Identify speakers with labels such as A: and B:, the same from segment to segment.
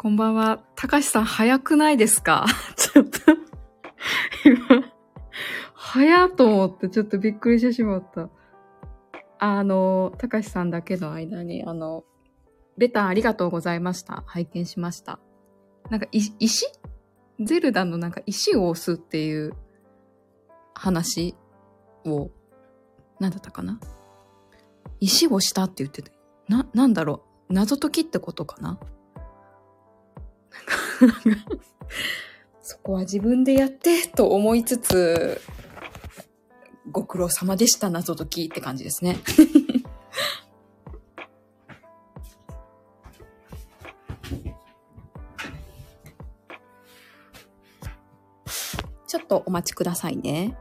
A: こんばんは。たかしさん早くないですか？ちょっと、今、早と思ってちょっとびっくりしてしまった。あの、たかしさんだけの間に、あの、レターありがとうございました。拝見しました。なんか、石？ゼルダのなんか石を押すっていう話を、なんだったかな？石をしたって言ってて、な、なんだろう？謎解きってことかな？そこは自分でやってと思いつつ、ご苦労様でした謎解きって感じですね。ちょっとお待ちくださいね。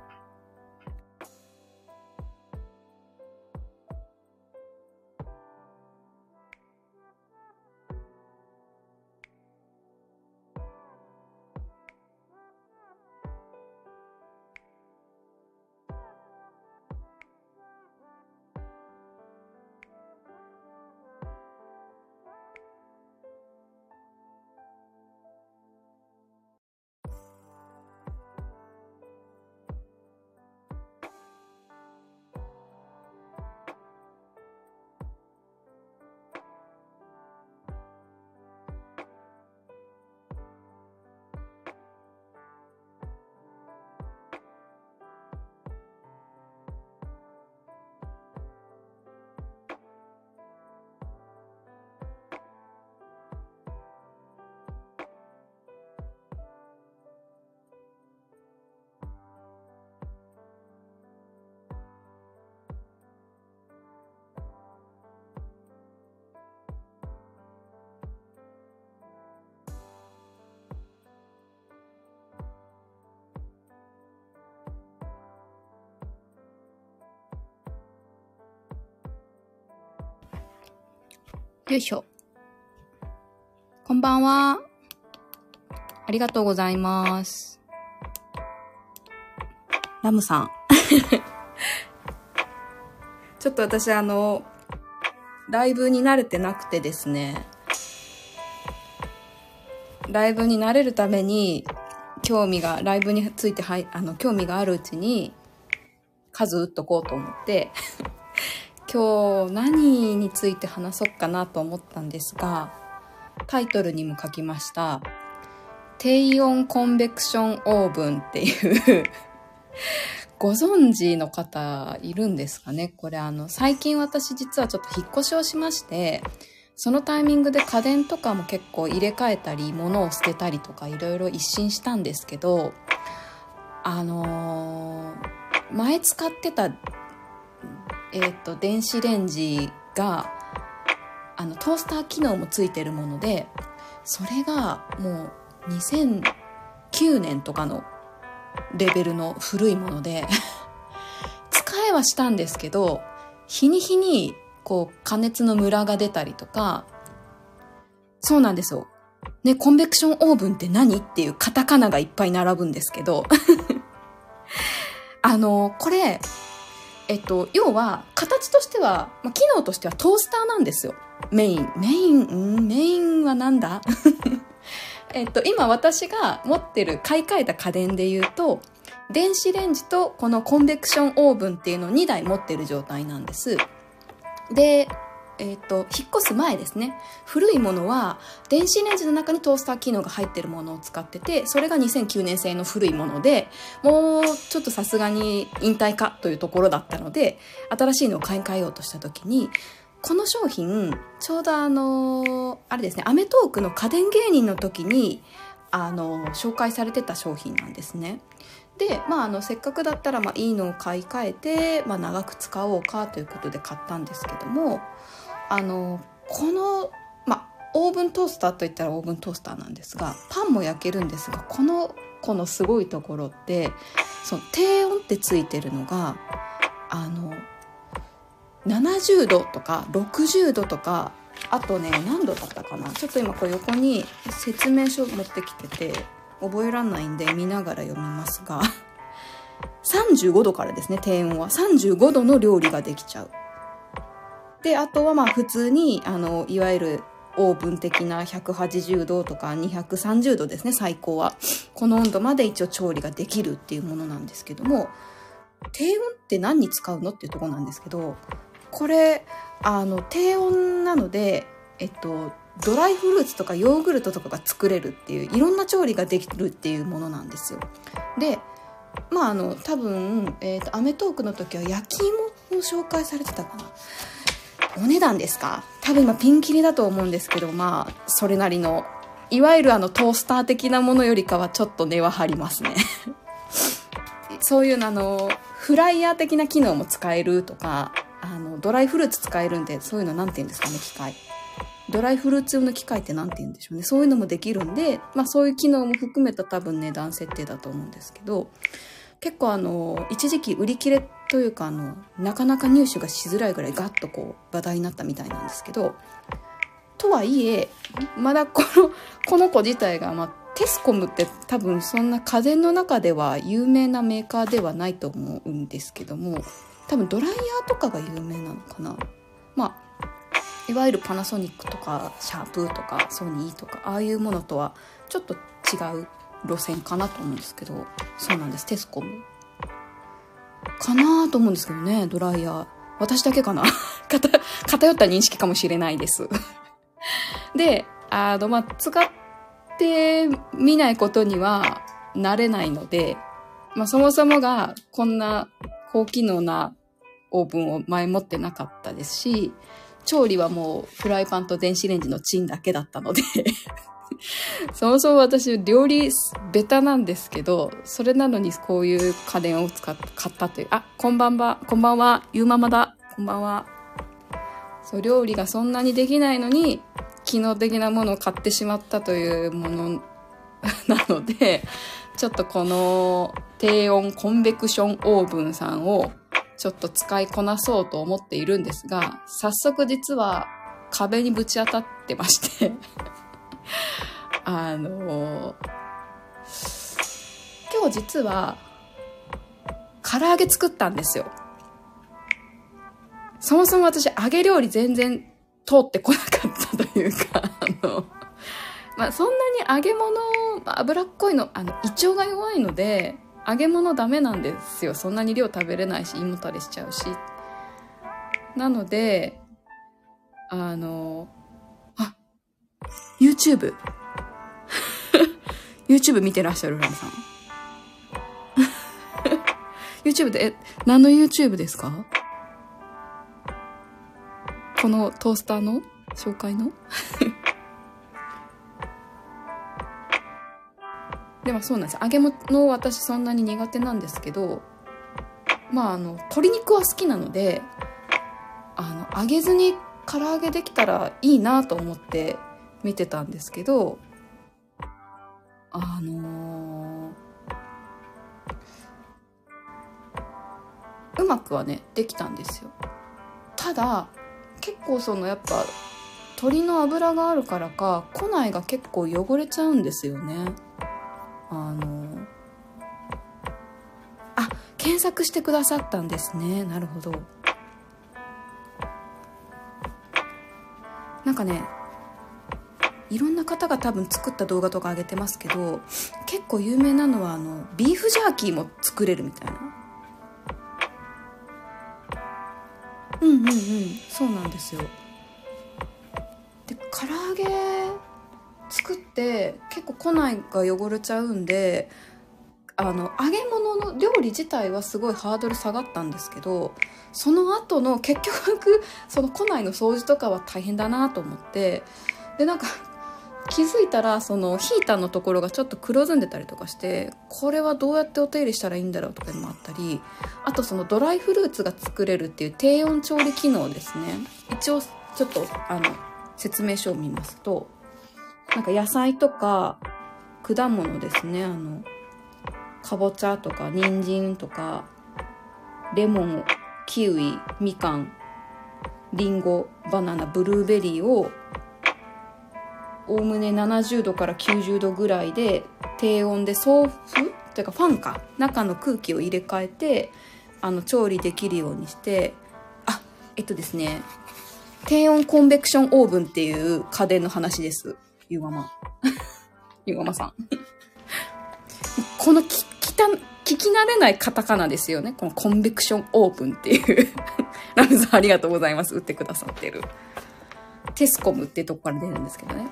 A: よいしょ。こんばんは。ありがとうございます。ラムさん。ちょっと私あの、ライブに慣れてなくてですね、ライブに慣れるために、興味が、ライブについてはい、あの、興味があるうちに、数打っとこうと思って、今日何について話そうかなと思ったんですが、タイトルにも書きました、低温コンベクションオーブンっていう ご存知の方いるんですかね？これあの、最近私実はちょっと引っ越しをしまして、そのタイミングで家電とかも結構入れ替えたり、物を捨てたりとかいろいろ一新したんですけど、あのー前使ってたえっ、と電子レンジがあのトースター機能もついてるものでそれがもう2009年とかのレベルの古いもので 使えはしたんですけど日に日にこう加熱のムラが出たりとかそうなんですよ。ね、コンベクションオーブンって何っていうカタカナがいっぱい並ぶんですけど あの、これ、えっと、要は、形としては、まあ、機能としてはトースターなんですよ。メイン。メイン、ん？メインはなんだ？えっと、今私が持ってる買い替えた家電で言うと、電子レンジとこのコンベクションオーブンっていうのを2台持ってる状態なんです。で、えっ、と、引っ越す前ですね。古いものは、電子レンジの中にトースター機能が入ってるものを使ってて、それが2009年製の古いもので、もうちょっとさすがに引退かというところだったので、新しいのを買い替えようとした時に、この商品、ちょうどあの、あれですね、アメトークの家電芸人の時に、あの、紹介されてた商品なんですね。で、まあ、あの、せっかくだったら、まあ、いいのを買い替えて、まあ、長く使おうかということで買ったんですけども、あの、この、まあ、オーブントースターといったらオーブントースターなんですが、パンも焼けるんですが、この子のすごいところって、その低温ってついてるのが、あの、70度とか60度とか、あとね、何度だったかな？ちょっと今これ横に説明書持ってきてて、覚えらんないんで見ながら読みますが、35度からですね、低温は。35度の料理ができちゃう。で、あとはまあ普通に、あの、いわゆるオーブン的な180度とか230度ですね最高は。この温度まで一応調理ができるっていうものなんですけども低温って何に使うのっていうとこなんですけどこれあの低温なのでえっとドライフルーツとかヨーグルトとかが作れるっていういろんな調理ができるっていうものなんですよ。でまああの多分、えーと、アメトークの時は焼き芋を紹介されてたかな。お値段ですか？多分今ピンキリだと思うんですけどまあそれなりのいわゆるあのトースター的なものよりかはちょっと値は張りますね。そういうのあのフライヤー的な機能も使えるとかあのドライフルーツ使えるんでそういうの何て言うんですかね機械。ドライフルーツ用の機械って何て言うんでしょうね。そういうのもできるんで、まあ、そういう機能も含めた多分値段設定だと思うんですけど結構あの一時期売り切れというかあのなかなか入手がしづらいぐらいガッとこう話題になったみたいなんですけどとはいえまだこのこの子自体が、まあ、テスコムって多分そんな家電の中では有名なメーカーではないと思うんですけども多分ドライヤーとかが有名なのかな。まあいわゆるパナソニックとかシャープとかソニーとかああいうものとはちょっと違う路線かなと思うんですけどそうなんですテスコム。かなと思うんですけどねドライヤー。私だけかな？偏った認識かもしれないです。であのまあ使ってみないことにはなれないので、まあ、そもそもがこんな高機能なオーブンを前もってなかったですし調理はもうフライパンと電子レンジのチンだけだったので。そもそも私料理ベタなんですけどそれなのにこういう家電を使っ買ったという。あこんばんは。こんばんは。ゆうママだ。こんばんは。そう料理がそんなにできないのに機能的なものを買ってしまったというものなのでちょっとこの低温コンベクションオーブンさんをちょっと使いこなそうと思っているんですが、早速実は壁にぶち当たってまして。あの、今日実は唐揚げ作ったんですよ。そもそも私揚げ料理全然通ってこなかったというか、あの、まあ、そんなに揚げ物、脂っこいの、あの、胃腸が弱いので、揚げ物ダメなんですよそんなに量食べれないし胃もたれしちゃうしなのであの YouTube YouTube 見てらっしゃるランさん。YouTube でえ何の YouTube ですか？このトースターの？紹介の？でもそうなんです。揚げ物私そんなに苦手なんですけどまああの鶏肉は好きなのであの揚げずに唐揚げできたらいいなと思って見てたんですけどあのー、うまくはねできたんですよ。ただ結構そのやっぱ鶏の脂があるからか庫内が結構汚れちゃうんですよね。あのーあ検索してくださったんですね。なるほど。なんかねいろんな方が多分作った動画とか上げてますけど結構有名なのはあのビーフジャーキーも作れるみたいな。うんうんうん。そうなんですよ。で唐揚げ作って結構庫内が汚れちゃうんであの揚げ物の料理自体はすごいハードル下がったんですけどその後の結局その庫内の掃除とかは大変だなと思ってでなんか気づいたらそのヒーターのところがちょっと黒ずんでたりとかしてこれはどうやってお手入れしたらいいんだろうとかいうのもあったりあとそのドライフルーツが作れるっていう低温調理機能ですね。一応ちょっとあの説明書を見ますとなんか野菜とか果物ですね。あのかぼちゃとか人参とかレモンキウイみかんりんごバナナブルーベリーをおおむね70度から90度ぐらいで低温で送風というかファンか中の空気を入れ替えてあの調理できるようにしてあえっとですね低温コンベクションオーブンっていう家電の話です。ゆわまま。ゆわまさん。このき、きた、聞き慣れないカタカナですよね。このコンベクションオーブンっていう ラムさんありがとうございます。打ってくださってる。テスコムってとこから出るんですけどね。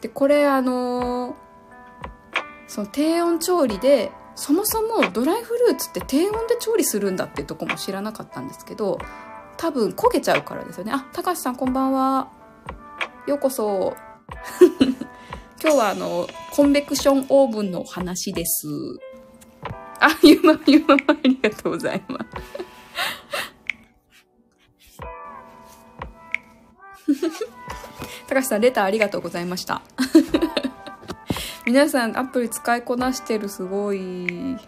A: で、これあのー、その低温調理で、そもそもドライフルーツって低温で調理するんだっていうとこも知らなかったんですけど、多分焦げちゃうからですよね。あ、高橋さんこんばんは。ようこそ。今日はあの、コンベクションオーブンの話です。あ、ゆま、ゆま、ありがとうございます。高橋さん、レターありがとうございました。皆さん、アプリ使いこなしてる、すごい。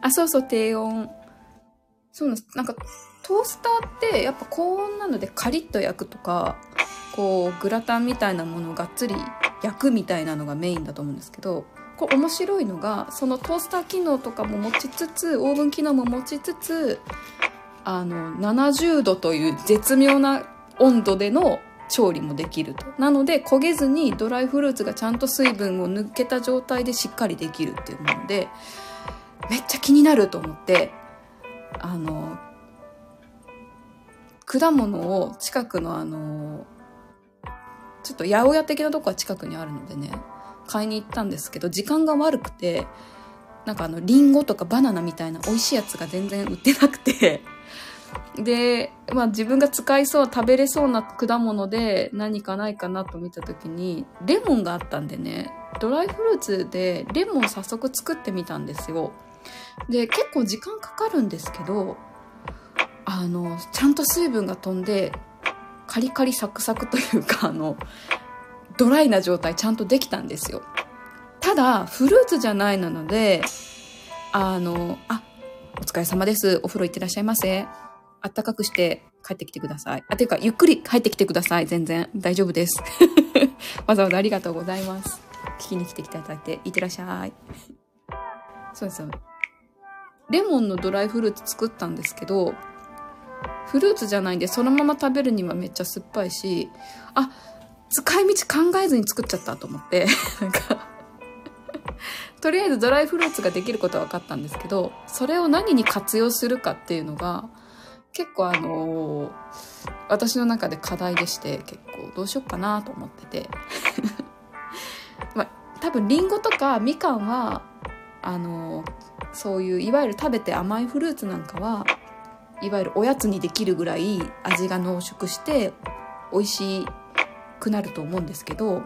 A: あ、そうそう、低温。そうなんです。なんか、トースターってやっぱ高温なのでカリッと焼くとか、こう、グラタンみたいなものをがっつり焼くみたいなのがメインだと思うんですけど、これ面白いのが、そのトースター機能とかも持ちつつ、オーブン機能も持ちつつ、あの、70度という絶妙な温度での調理もできると。なので、焦げずにドライフルーツがちゃんと水分を抜けた状態でしっかりできるっていうもので、めっちゃ気になると思って、あの、果物を近くのあの、ちょっと八百屋的なとこは近くにあるのでね、買いに行ったんですけど、時間が悪くて、なんかあの、リンゴとかバナナみたいな美味しいやつが全然売ってなくて、で、まあ自分が使いそう、食べれそうな果物で何かないかなと見た時に、レモンがあったんでね、ドライフルーツでレモン早速作ってみたんですよ。で、結構時間かかるんですけど、あの、ちゃんと水分が飛んで、カリカリサクサクというか、あの、ドライな状態ちゃんとできたんですよ。ただ、フルーツじゃないなので、あの、あ、お疲れ様です。お風呂行ってらっしゃいませ。あったかくして帰ってきてください。あ、ていうか、ゆっくり帰ってきてください。全然。大丈夫です。わざわざありがとうございます。聞きに来ていただいて、いってらっしゃい。そうですよ。レモンのドライフルーツ作ったんですけど、フルーツじゃないんで、そのまま食べるにはめっちゃ酸っぱいし、あ、使い道考えずに作っちゃったと思って、なんかとりあえずドライフルーツができることは分かったんですけど、それを何に活用するかっていうのが、結構あのー、私の中で課題でして結構どうしよっかなと思ってて。まあ多分りんごとかみかんはあのー、そういういわゆる食べて甘いフルーツなんかはいわゆるおやつにできるぐらい味が濃縮して美味しくなると思うんですけど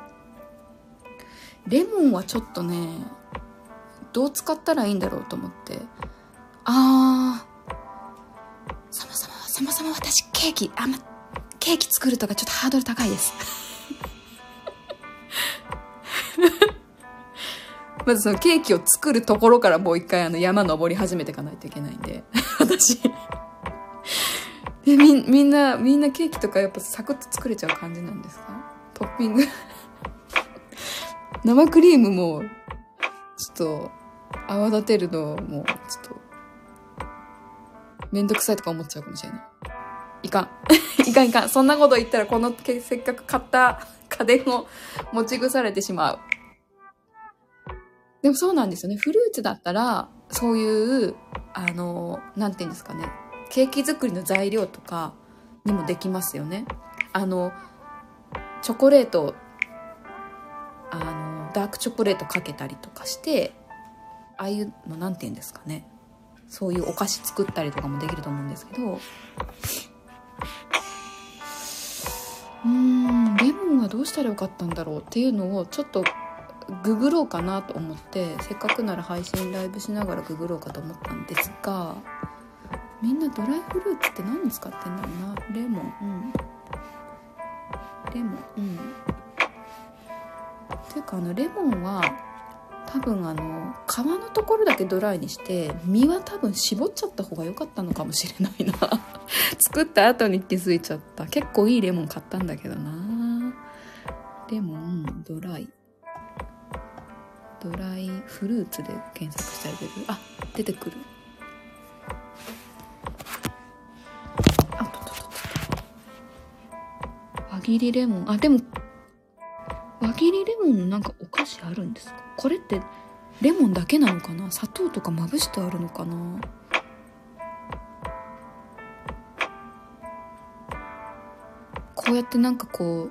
A: レモンはちょっとねどう使ったらいいんだろうと思って。あーそもそも、そもそも私ケーキ、あんま、ケーキ作るとかちょっとハードル高いです。まずそのケーキを作るところからもう一回あの山登り始めていかないといけないんで、私。で、み、みんな、みんなケーキとかやっぱサクッと作れちゃう感じなんですか？トッピング生クリームも、ちょっと、泡立てるのも、ちょっと、めんどくさいとか思っちゃうかもしれない。いかん。いかんいかん。そんなこと言ったら、このせっかく買った家電を持ち腐れてしまう。でもそうなんですよね。フルーツだったら、そういう、あの、なんていうんですかね。ケーキ作りの材料とかにもできますよね。あの、チョコレート、あの、ダークチョコレートかけたりとかして、ああいうの、なんて言うんですかね。そういうお菓子作ったりとかもできると思うんですけど。うんレモンはどうしたらよかったんだろうっていうのをちょっとググろうかなと思ってせっかくなら配信ライブしながらググろうかと思ったんですがみんなドライフルーツって何に使ってんだろうな？レモン。うん。レモン。うん。っていうかあのレモンは多分あの皮のところだけドライにして身は多分絞っちゃった方が良かったのかもしれないな。作った後に気づいちゃった。結構いいレモン買ったんだけどな。レモンドライ。ドライフルーツで検索してあげる。あ出てくる。あととと。輪切りレモン。あでも輪切りレモンのなんかお菓子あるんですか？これってレモンだけなのかな？砂糖とかまぶしてあるのかな？こうやってなんかこう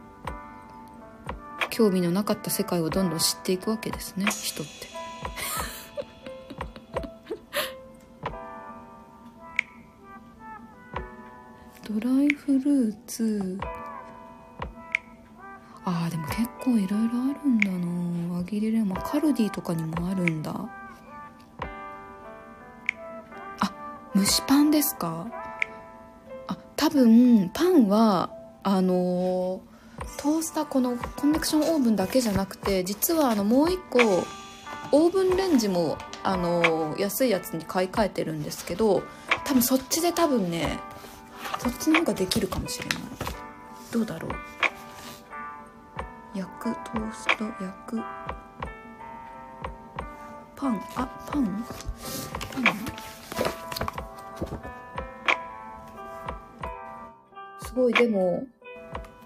A: 興味のなかった世界をどんどん知っていくわけですね人って。ドライフルーツあーでも結構いろいろあるんだな。輪切りレモン。カルディとかにもあるんだ。あ蒸しパンですか？あ多分パンはあのートースターこのコンベクションオーブンだけじゃなくて実はあのもう一個オーブンレンジもあの安いやつに買い替えてるんですけど多分そっちで多分ねそっちの方ができるかもしれない。どうだろう？焼くトースト焼く。パン？あパン？パン？すごいでも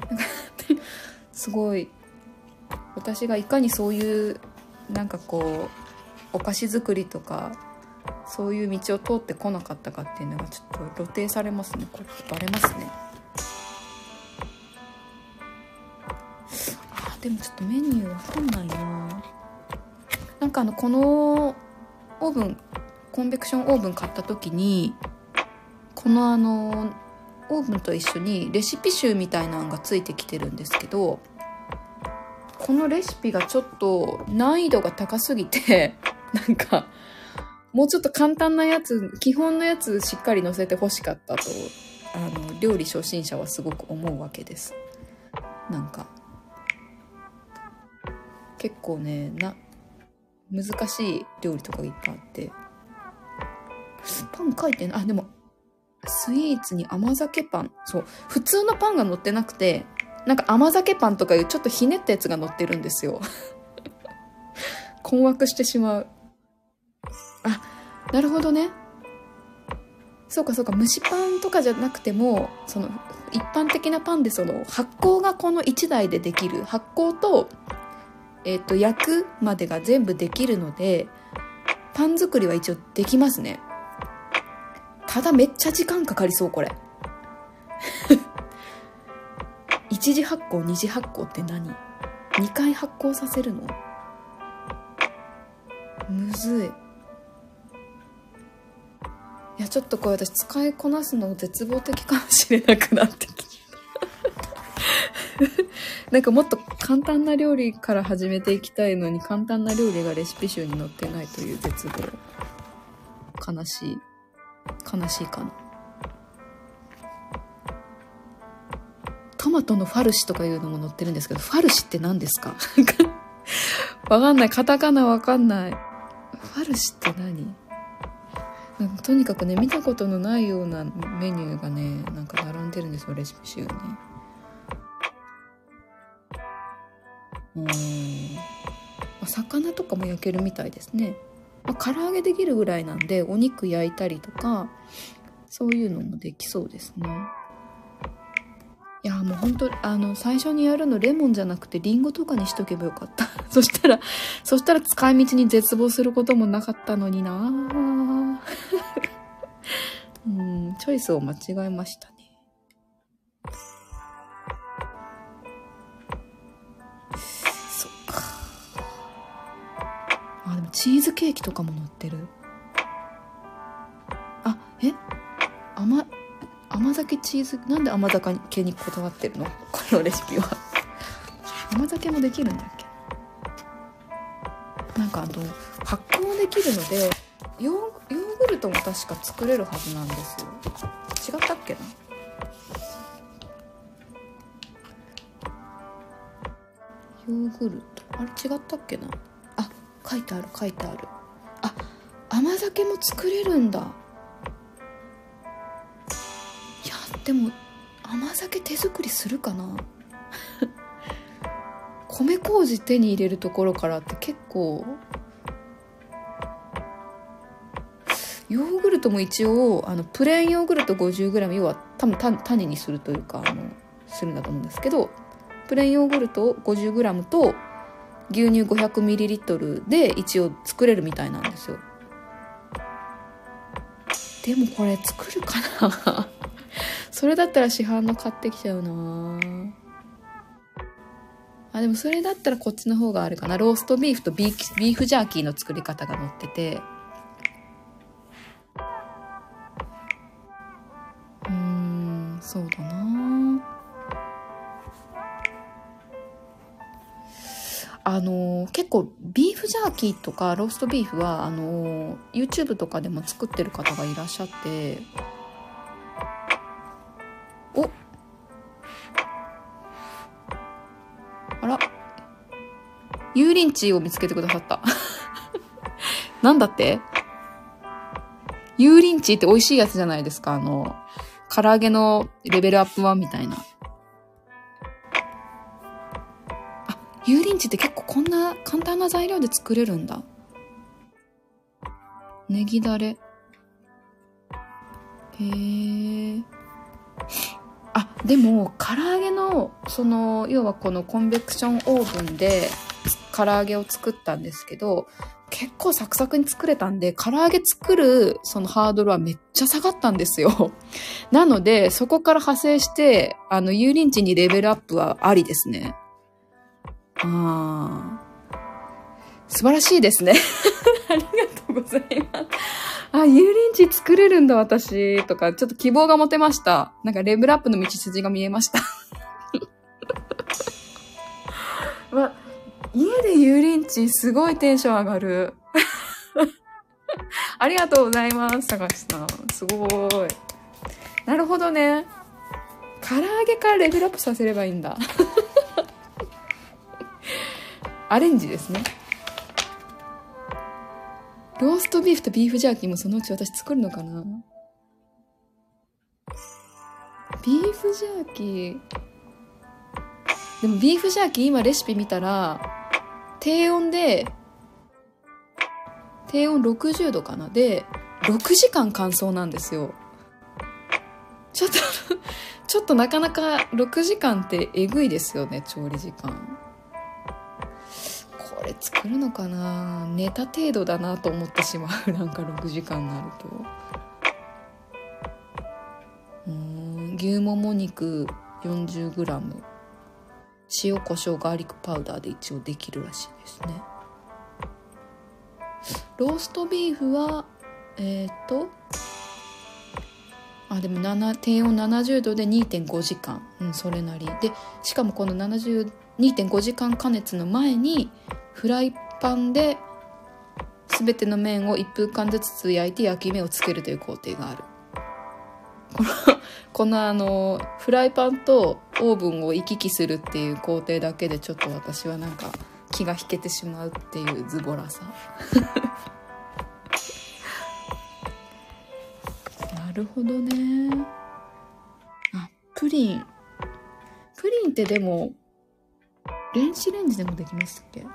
A: すごい。私がいかにそういうなんかこうお菓子作りとかそういう道を通ってこなかったかっていうのがちょっと露呈されますね。これバレますね。でもちょっとメニューわかんないな。なんかあのこのオーブンコンベクションオーブン買った時にこのあのオーブンと一緒にレシピ集みたいなのがついてきてるんですけどこのレシピがちょっと難易度が高すぎて なんかもうちょっと簡単なやつ基本のやつしっかり載せてほしかったとあの料理初心者はすごく思うわけです。なんか結構ねな難しい料理とかがいっぱいあってパン書いてないあでもスイーツに甘酒パン。そう。普通のパンが乗ってなくて、なんか甘酒パンとかいうちょっとひねったやつが乗ってるんですよ。困惑してしまう。あ、なるほどね。そうかそうか、蒸しパンとかじゃなくても、その、一般的なパンでその、発酵がこの1台でできる。発酵と、えっ、ー、と、焼くまでが全部できるので、パン作りは一応できますね。ただめっちゃ時間かかりそうこれ 1次発酵2次発酵って何 ?2 回発酵させるの？むずいいやちょっとこれ私使いこなすの絶望的かもしれなくなってきた なんかもっと簡単な料理から始めていきたいのに簡単な料理がレシピ集に載ってないという絶望。悲しい。悲しいかな。トマトのファルシとかいうのも載ってるんですけどファルシって何ですか？わかんない。カタカナわかんない。ファルシって何？なんかとにかくね見たことのないようなメニューがねなんか並んでるんですよレシピ集に。うん。魚とかも焼けるみたいですね。まあ、唐揚げできるぐらいなんでお肉焼いたりとかそういうのもできそうですね。いやもう本当あの最初にやるのレモンじゃなくてリンゴとかにしとけばよかった。そしたらそしたら使い道に絶望することもなかったのにな。うんチョイスを間違えましたね。チーズケーキとかも乗ってる。あえ？甘甘酒チーズ？なんで甘酒にこだわってるの？このレシピは。甘酒もできるんだっけ？なんかあの発酵できるのでヨーグルトも確か作れるはずなんですよ。違ったっけな？ヨーグルト？あれ違ったっけな？書いてある書いてある。あ甘酒も作れるんだ。いやでも甘酒手作りするかな。米麹手に入れるところからって結構ヨーグルトも一応あのプレーンヨーグルト 50g 要は多分種にするというかあのするんだと思うんですけどプレーンヨーグルト 50g と牛乳 500ml で一応作れるみたいなんですよ。でもこれ作るかな？それだったら市販の買ってきちゃうな。あでもそれだったらこっちの方があるかな。ローストビーフとビーフジャーキーの作り方が載ってて。うーんそうだな。あの結構ビーフジャーキーとかローストビーフはあの YouTube とかでも作ってる方がいらっしゃっておあら。油淋鶏を見つけてくださった。なんだって？油淋鶏って美味しいやつじゃないですか。あの唐揚げのレベルアップ版みたいな。な材料で作れるんだ。ネギだれ。へえ。あ、でも、唐揚げの、その、要はこのコンベクションオーブンで、唐揚げを作ったんですけど、結構サクサクに作れたんで、唐揚げ作るそのハードルはめっちゃ下がったんですよ。なので、そこから派生して、あの、油淋鶏にレベルアップはありですね。ああ。素晴らしいですね。ありがとうございます。あ、油淋鶏作れるんだ、私。とか、ちょっと希望が持てました。なんか、レベルアップの道筋が見えました。わ、家で油淋鶏すごいテンション上がる。ありがとうございます、高橋さん。すごい。なるほどね。唐揚げからレベルアップさせればいいんだ。アレンジですねローストビーフとビーフジャーキーもそのうち私作るのかな？ビーフジャーキー。でもビーフジャーキー今レシピ見たら低温で低温60度かな？で6時間乾燥なんですよ。ちょっと ちょっとなかなか6時間ってえぐいですよね調理時間。これ作るのかな？寝た程度だなと思ってしまう。なんか6時間になると。うん牛もも肉 40g 塩コショウガーリックパウダーで一応できるらしいですね。ローストビーフはえっ、ー、とあでも低温70度で2.5時間、うん、それなり。でしかもこの72.5時間加熱の前にフライパンで全ての麺を1分間ずつ焼いて焼き目をつけるという工程がある。この このあのフライパンとオーブンを行き来するっていう工程だけでちょっと私はなんか気が引けてしまうっていうズボラさ。なるほどね。あプリン。プリンってでも電子レンジでもできますっけ？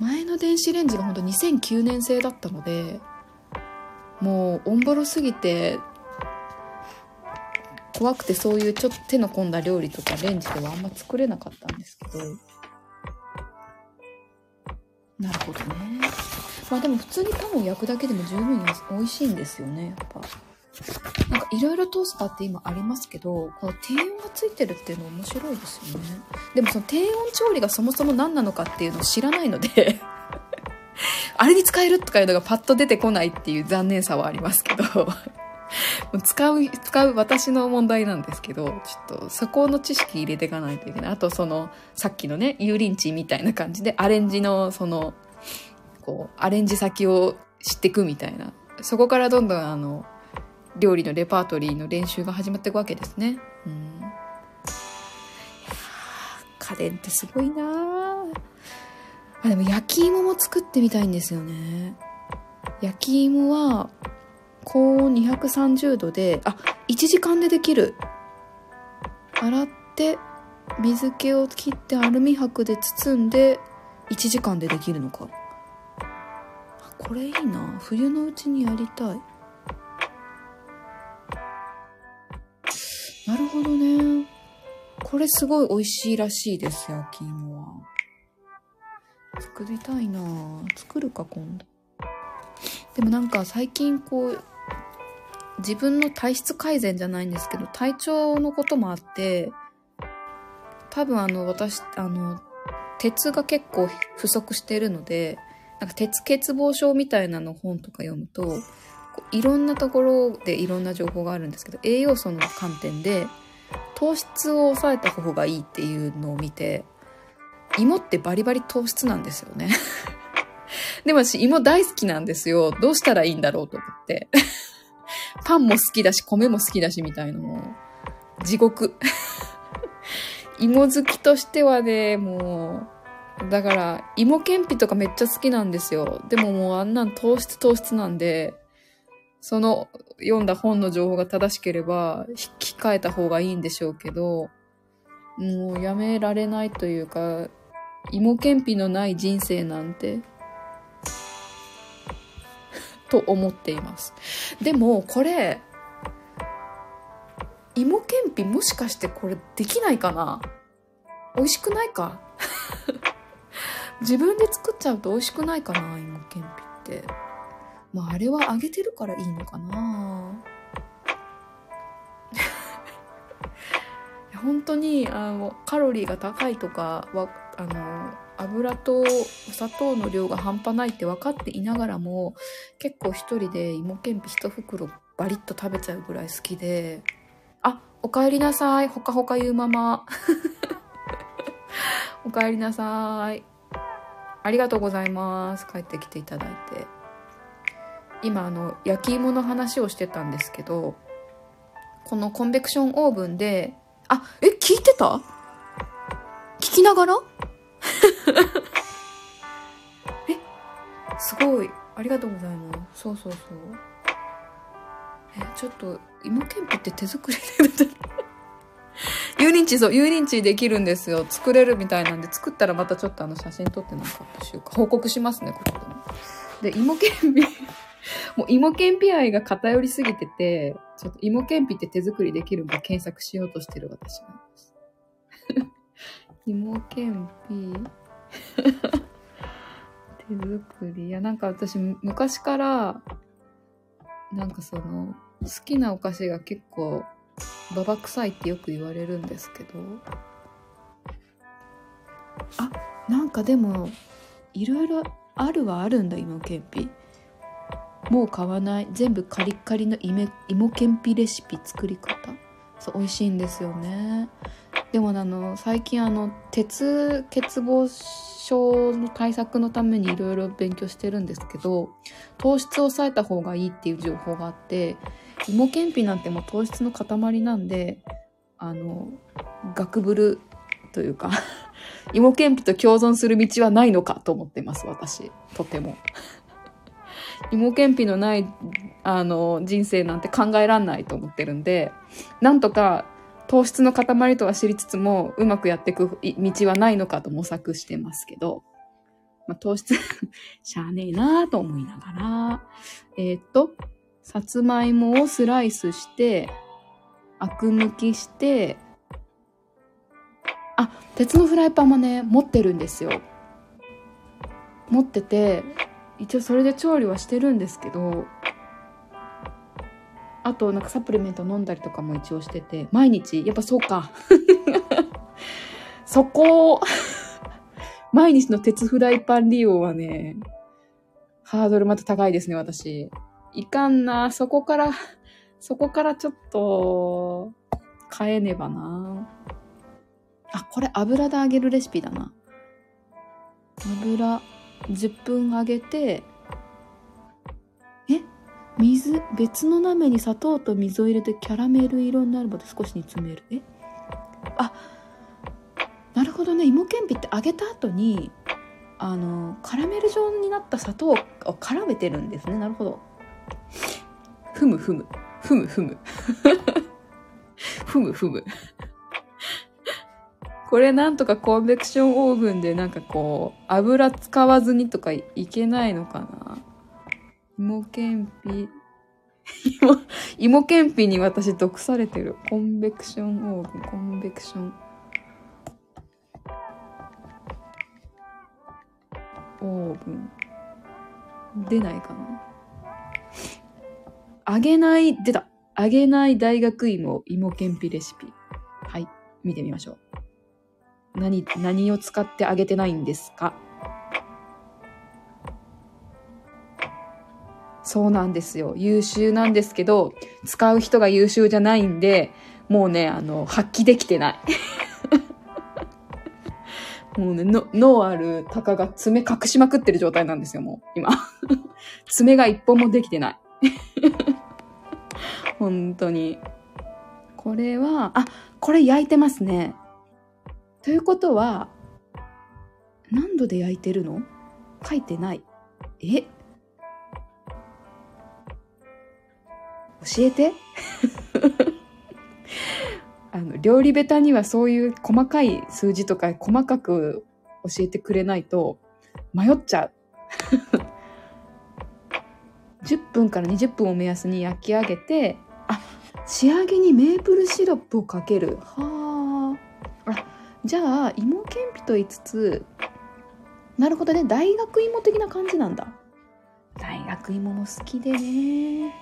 A: 前の電子レンジが本当2009年製だったのでもうオンボロすぎて怖くてそういうちょっと手の込んだ料理とかレンジではあんま作れなかったんですけど。なるほどね。まあでも普通にパンを焼くだけでも十分美味しいんですよねやっぱなんかいろいろトースターって今ありますけど、この低温がついてるっていうの面白いですよね。でもその低温調理がそもそも何なのかっていうのを知らないので あれに使えるとかいうのがパッと出てこないっていう残念さはありますけど使う、使う私の問題なんですけど、ちょっとそこの知識入れていかないといけない。あとその、さっきのね、油淋鶏みたいな感じでアレンジのその、こう、アレンジ先を知っていくみたいな。そこからどんどんあの、料理のレパートリーの練習が始まっていくわけですね。うん。家電ってすごいなあ、でも焼き芋も作ってみたいんですよね。焼き芋は、高温230度で、あ、1時間でできる。洗って、水気を切ってアルミ箔で包んで、1時間でできるのか。これいいな冬のうちにやりたい。ほどねこれすごい美味しいらしいです、焼き芋は。作りたいな作るか、今度。でもなんか最近こう、自分の体質改善じゃないんですけど、体調のこともあって、多分あの、私、あの、鉄が結構不足してるので、なんか鉄欠乏症みたいなの本とか読むと、いろんなところでいろんな情報があるんですけど、栄養素の観点で、糖質を抑えた方がいいっていうのを見て、芋ってバリバリ糖質なんですよね。でも私芋大好きなんですよ。どうしたらいいんだろうと思って。パンも好きだし、米も好きだしみたいのも、地獄。芋好きとしてはね、もう、だから、芋けんぴとかめっちゃ好きなんですよ。でももうあんなん糖質糖質なんで、その読んだ本の情報が正しければ、引き換えた方がいいんでしょうけど、もうやめられないというか、芋けんぴのない人生なんて、と思っています。でも、これ、芋けんぴもしかしてこれできないかな？美味しくないか？自分で作っちゃうと美味しくないかな？芋けんぴって。まあ、あれは揚げてるからいいのかな。本当にあのカロリーが高いとかはあの油とお砂糖の量が半端ないって分かっていながらも結構一人で芋けんぴ一袋バリッと食べちゃうぐらい好きで。あおかえりなさい。ほかほか言うまま。おかえりなさい。ありがとうございます。帰ってきていただいて。今あの焼き芋の話をしてたんですけどこのコンベクションオーブンであえ聞いてた？聞きながら？えすごい。ありがとうございます。そうそうそう。えちょっと芋けんぴって手作りで油淋鶏そう油淋鶏できるんですよ。作れるみたいなんで作ったらまたちょっとあの写真撮ってなんかしようか報告しますねここでも。で芋けんぴもう芋けんぴ愛が偏りすぎててちょっと芋けんぴって手作りできるか検索しようとしてる私なんです。芋けんぴ。手作り。いやなんか私昔からなんかその好きなお菓子が結構ババ臭いってよく言われるんですけど。あなんかでもいろいろあるはあるんだ芋けんぴ。もう買わない。全部カリカリの芋芋けんぴレシピ作り方？そう美味しいんですよね。でもあの最近あの鉄欠乏症の対策のためにいろいろ勉強してるんですけど糖質を抑えた方がいいっていう情報があって芋けんぴなんてもう糖質の塊なんであのガクブルというか芋けんぴと共存する道はないのかと思ってます私。とても。芋けんぴのないあの人生なんて考えらんないと思ってるんでなんとか糖質の塊とは知りつつもうまくやっていく道はないのかと模索してますけど、まあ、糖質 しゃあねえなーと思いながらえーっとさつまいもをスライスしてアク抜きしてあ鉄のフライパンもね持ってるんですよ。持ってて一応それで調理はしてるんですけどあとなんかサプリメント飲んだりとかも一応してて毎日やっぱそうか。そこ 毎日の鉄フライパン利用はねハードルまた高いですね私。いかんな。そこからそこからちょっと変えねばな。あこれ油で揚げるレシピだな。油。10分揚げてえ水別の鍋に砂糖と水を入れてキャラメル色になるまで少し煮詰める。え？あなるほどね。芋けんぴって揚げた後にあのカラメル状になった砂糖を絡めてるんですね。なるほど。ふむふむ。ふむふむ。ふむふむ。これなんとかコンベクションオーブンでなんかこう、油使わずにとかいけないのかな？芋けんぴ。芋、芋けんぴに私毒されてる。コンベクションオーブン、コンベクション。オーブン。出ないかな？揚げない、出た。揚げない大学芋、芋けんぴレシピ。はい、見てみましょう。何、何を使って揚げてないんですか？そうなんですよ。優秀なんですけど、使う人が優秀じゃないんで、もうね、あの、発揮できてない。もうね、脳あるタカが爪隠しまくってる状態なんですよ、もう、今。爪が一本もできてない。本当に。これは、あ、これ焼いてますね。ということは、何度で焼いてるの？書いてない。え？教えて。あの料理ベタにはそういう細かい数字とか細かく教えてくれないと迷っちゃう。10分から20分を目安に焼き上げてあ仕上げにメープルシロップをかける。はあ。じゃあ芋けんぴと言いつつなるほどね。大学芋的な感じなんだ。大学芋も好きでね。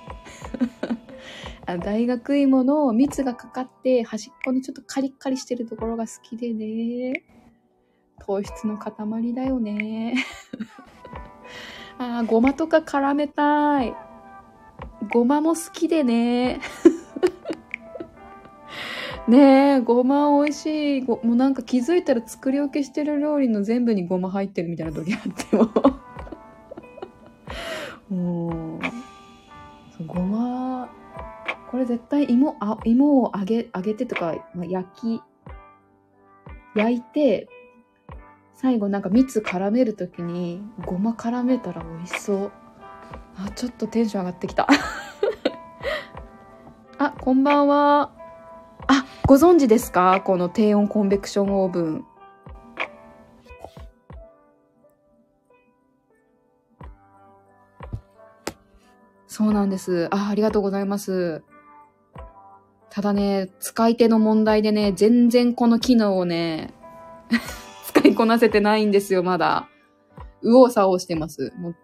A: 大学芋の蜜がかかって端っこのちょっとカリッカリしてるところが好きでね。糖質の塊だよね。あーごまとか絡めたい。ごまも好きでね。ねえごま美味しい。ごもうなんか気づいたら作り置きしてる料理の全部にごま入ってるみたいな時あっても。もうそうごまこれ絶対芋あ芋を揚げ揚げてとか、まあ、焼き焼いて最後なんか蜜絡めるときにごま絡めたら美味しそう。あちょっとテンション上がってきた。あこんばんは。あご存知ですか？この低温コンベクションオーブンそうなんです。あ、ありがとうございます。ただね、使い手の問題でね、全然この機能をね、使いこなせてないんですよ、まだ。右往左往してます。もう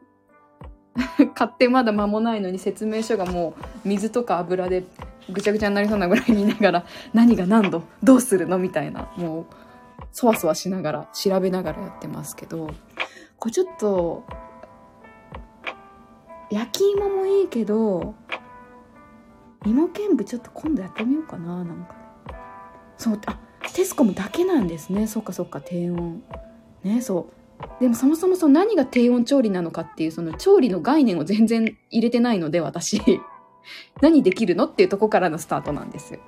A: 買ってまだ間もないのに説明書がもう水とか油でぐちゃぐちゃになりそうなぐらい見ながら 何が何度どうするのみたいなもうそわそわしながら調べながらやってますけどこれちょっと焼き芋もいいけど芋けんぴちょっと今度やってみようかななんか。そうあテスコムだけなんですね。そっかそっか低温。ねそう。でもそもそもその何が低温調理なのかっていうその調理の概念を全然入れてないので私。何できるのっていうとこからのスタートなんですよ。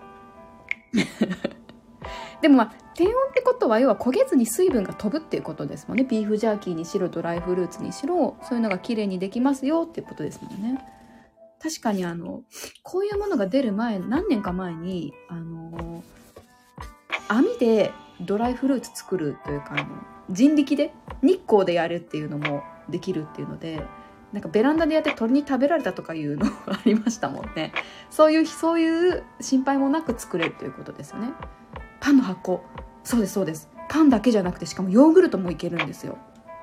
A: でもまあ低温ってことは要は焦げずに水分が飛ぶっていうことですもんね。ビーフジャーキーにしろドライフルーツにしろそういうのが綺麗にできますよっていうことですもんね。確かにあのこういうものが出る前何年か前にあの網でドライフルーツ作るというかあの人力で日光でやるっていうのもできるっていうのでなんかベランダでやって鳥に食べられたとかいうのありましたもんね。そういうそういう心配もなく作れるということですよね。パンの発酵そうですそうです。パンだけじゃなくてしかもヨーグルトもいけるんですよ。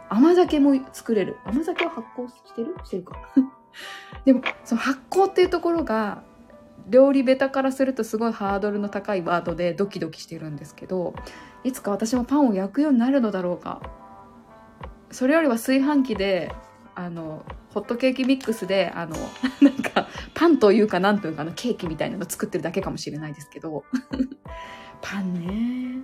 A: 甘酒も作れる。甘酒は発酵してる？してるか。でもその発酵っていうところが料理ベタからするとすごいハードルの高いワードでドキドキしてるんですけどいつか私もパンを焼くようになるのだろうか。それよりは炊飯器であのホットケーキミックスであの なんかパンというかなんというかなケーキみたいなの作ってるだけかもしれないですけど。パンね。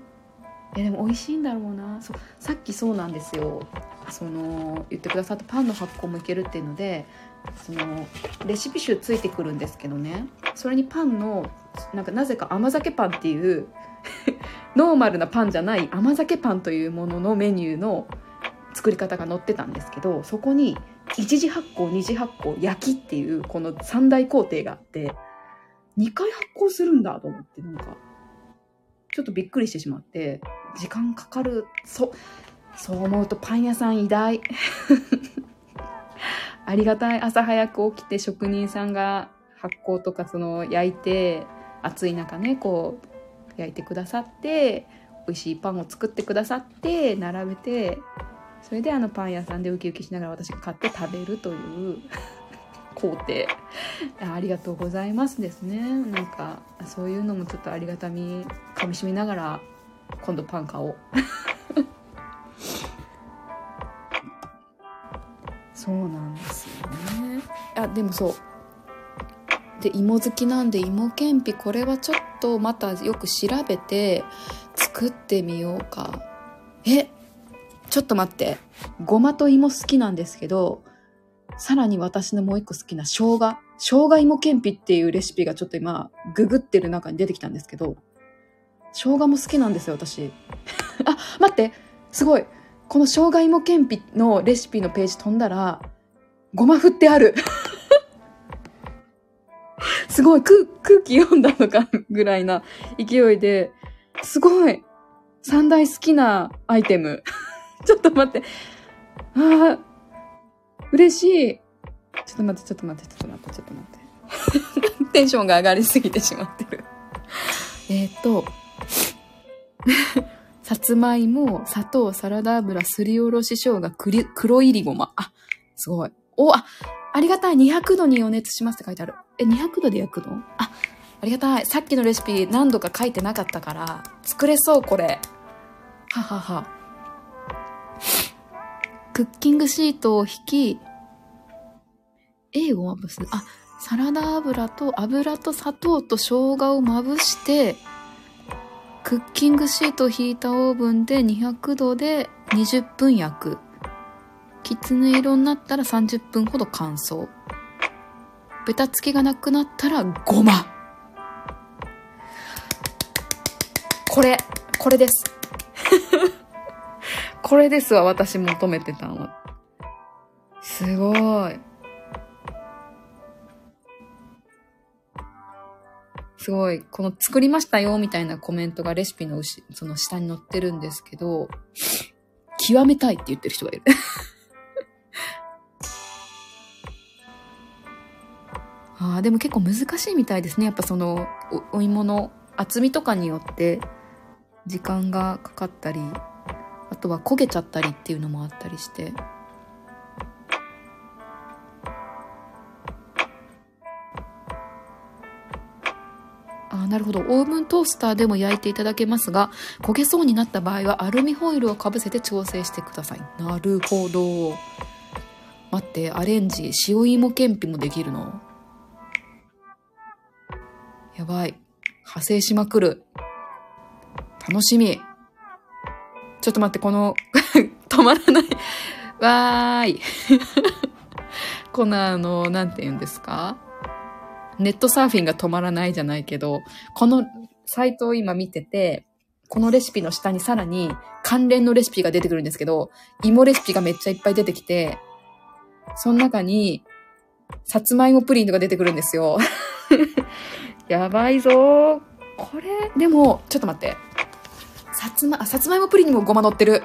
A: えでも美味しいんだろうな。そうさっきそうなんですよ。その言ってくださったパンの発酵もいけるっていうのでそのレシピ集ついてくるんですけどね。それにパンのなんかなぜか甘酒パンっていう ノーマルなパンじゃない甘酒パンというもののメニューの作り方が載ってたんですけどそこに一次発酵二次発酵焼きっていうこの三大工程があって2回発酵するんだと思ってなんかちょっとびっくりしてしまって時間かかるそそう思うとパン屋さん偉大。ありがたい。朝早く起きて職人さんが発酵とかその焼いて暑い中ねこう焼いてくださって美味しいパンを作ってくださって並べてそれであのパン屋さんでウキウキしながら私が買って食べるという工程。ありがとうございますですね。なんかそういうのもちょっとありがたみかみしみながら今度パン買おう。そうなんですよね。あでもそう。で芋好きなんで芋けんぴこれはちょっとまたよく調べて作ってみようか。えちょっと待って。ごまと芋好きなんですけどさらに私のもう一個好きな生姜。生姜芋けんぴっていうレシピがちょっと今ググってる中に出てきたんですけど生姜も好きなんですよ私。あ待って。すごい。この生姜芋けんぴのレシピのページ飛んだらごま振ってある。すごい。空空気読んだのかぐらいな勢いで、すごい。三大好きなアイテム。ちょっと待って。ああ、嬉しい。ちょっと待って、ちょっと待って、ちょっと待って、ちょっと待って。テンションが上がりすぎてしまってる。えっと、さつまいも、砂糖、サラダ油、すりおろし生姜、黒いりごま。あ、すごい。お、あ、ありがたい。200度に予熱しますって書いてある。え、200度で焼くの？あ、ありがたい。さっきのレシピ何度か書いてなかったから、作れそう、これ。ははは。クッキングシートを引き、英語をまぶす。あ、サラダ油と油と砂糖と生姜をまぶして、クッキングシートを引いたオーブンで200度で20分焼く。きつね色になったら30分ほど乾燥。ベタつきがなくなったらごま。これ、これです。これですわ、私求めてたのは。すごい。すごい、この作りましたよみたいなコメントがレシピのその下に載ってるんですけど、極めたいって言ってる人がいる。ああ、でも結構難しいみたいですね。やっぱそのお、お芋の厚みとかによって時間がかかったり、あとは焦げちゃったりっていうのもあったりして。あなるほど。オーブントースターでも焼いていただけますが、焦げそうになった場合はアルミホイルをかぶせて調整してください。なるほど。待って、アレンジ、塩芋けんぴもできるの？やばい。派生しまくる。楽しみ。ちょっと待って、この 止まらないわーい。このあの、なんて言うんですか？ネットサーフィンが止まらないじゃないけど、このサイトを今見てて、このレシピの下にさらに関連のレシピが出てくるんですけど、芋レシピがめっちゃいっぱい出てきて、その中に、さつまいもプリンとか出てくるんですよ。やばいぞこれ、でも、ちょっと待って。さつま、あ、さつまいもプリンにもごま乗ってる。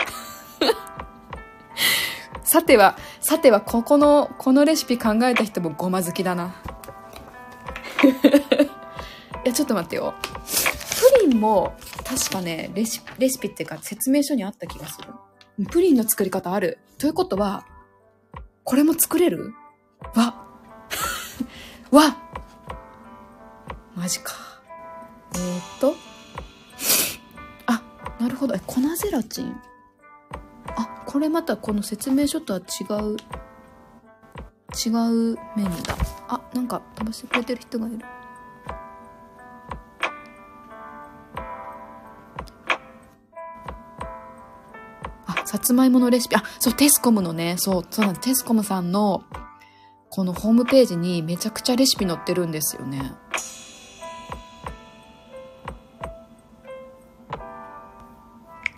A: さては、さては、ここの、このレシピ考えた人もごま好きだな。いや、ちょっと待ってよ。プリンも、確かね、レシ、レシピっていうか説明書にあった気がする。プリンの作り方ある。ということは、これも作れる？わ。わマジか。えー、っと。なるほど。え、粉ゼラチン？あ、これまたこの説明書とは違う、違うメニューだ。あ、なんか飛ばしてくれてる人がいる。あ、さつまいものレシピ。あ、そう、テスコムのね、そう、そうなんです。テスコムさんの、このホームページにめちゃくちゃレシピ載ってるんですよね。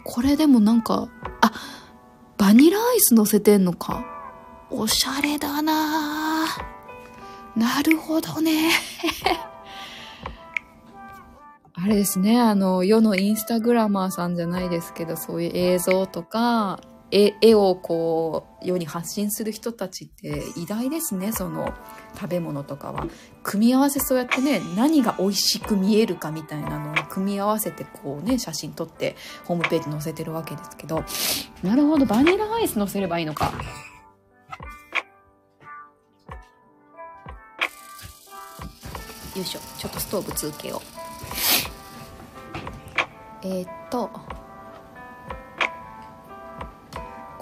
A: これでもなんか、あ、バニラアイス乗せてんのか？おしゃれだななるほどね。あれですね、あの、世のインスタグラマーさんじゃないですけど、そういう映像とか、絵絵をこう世に発信する人たちって偉大ですねその食べ物とかは。組み合わせそうやってね何が美味しく見えるかみたいなのを組み合わせてこうね写真撮ってホームページ載せてるわけですけど。なるほどバニラアイス載せればいいのか。よいしょちょっとストーブ通気を。えー、っと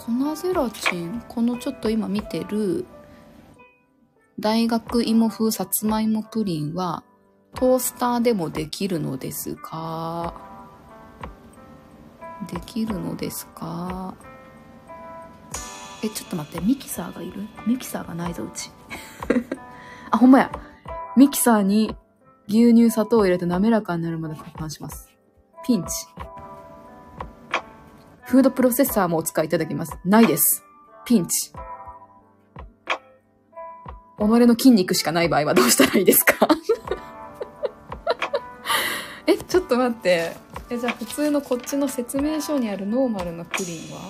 A: 粉ゼラチンこのちょっと今見てる大学芋風さつまいもプリンはトースターでもできるのですか？できるのですか？え、ちょっと待って、ミキサーがいる？ミキサーがないぞ、うち。あ、ほんまや。ミキサーに牛乳、砂糖を入れて滑らかになるまで攪拌します。ピンチ。フードプロセッサーもお使いいただきます。ないです。ピンチ。己の筋肉しかない場合はどうしたらいいですか？え、ちょっと待って。え、じゃあ普通のこっちの説明書にあるノーマルなプリンは？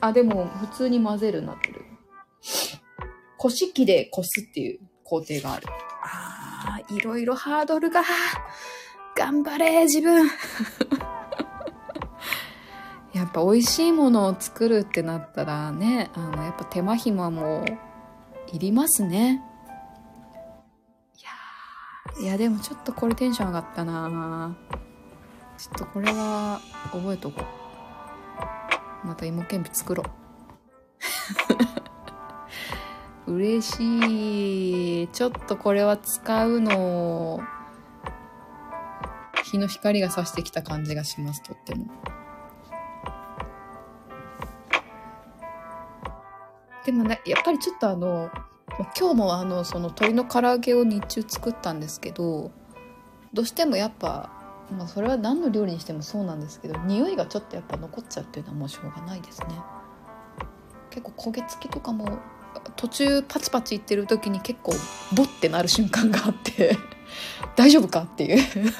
A: あ、でも普通に混ぜるなってる。こし器でこすっていう工程がある。ああ、いろいろハードルが。頑張れ、自分。やっぱ美味しいものを作るってなったらね、あの、やっぱ手間暇もいりますね。いやいやでもちょっとこれテンション上がったなちょっとこれは覚えとこう。また芋けんぴ作ろう。嬉しい。ちょっとこれは使うの日の光が差してきた感じがします、とっても。でもね、やっぱりちょっとあの、今日もあの、その鶏の唐揚げを日中作ったんですけど、どうしてもやっぱ、まあそれは何の料理にしてもそうなんですけど、匂いがちょっとやっぱ残っちゃうっていうのはもうしょうがないですね。結構焦げ付きとかも途中パチパチいってる時に結構ボッてなる瞬間があって 大丈夫かっていう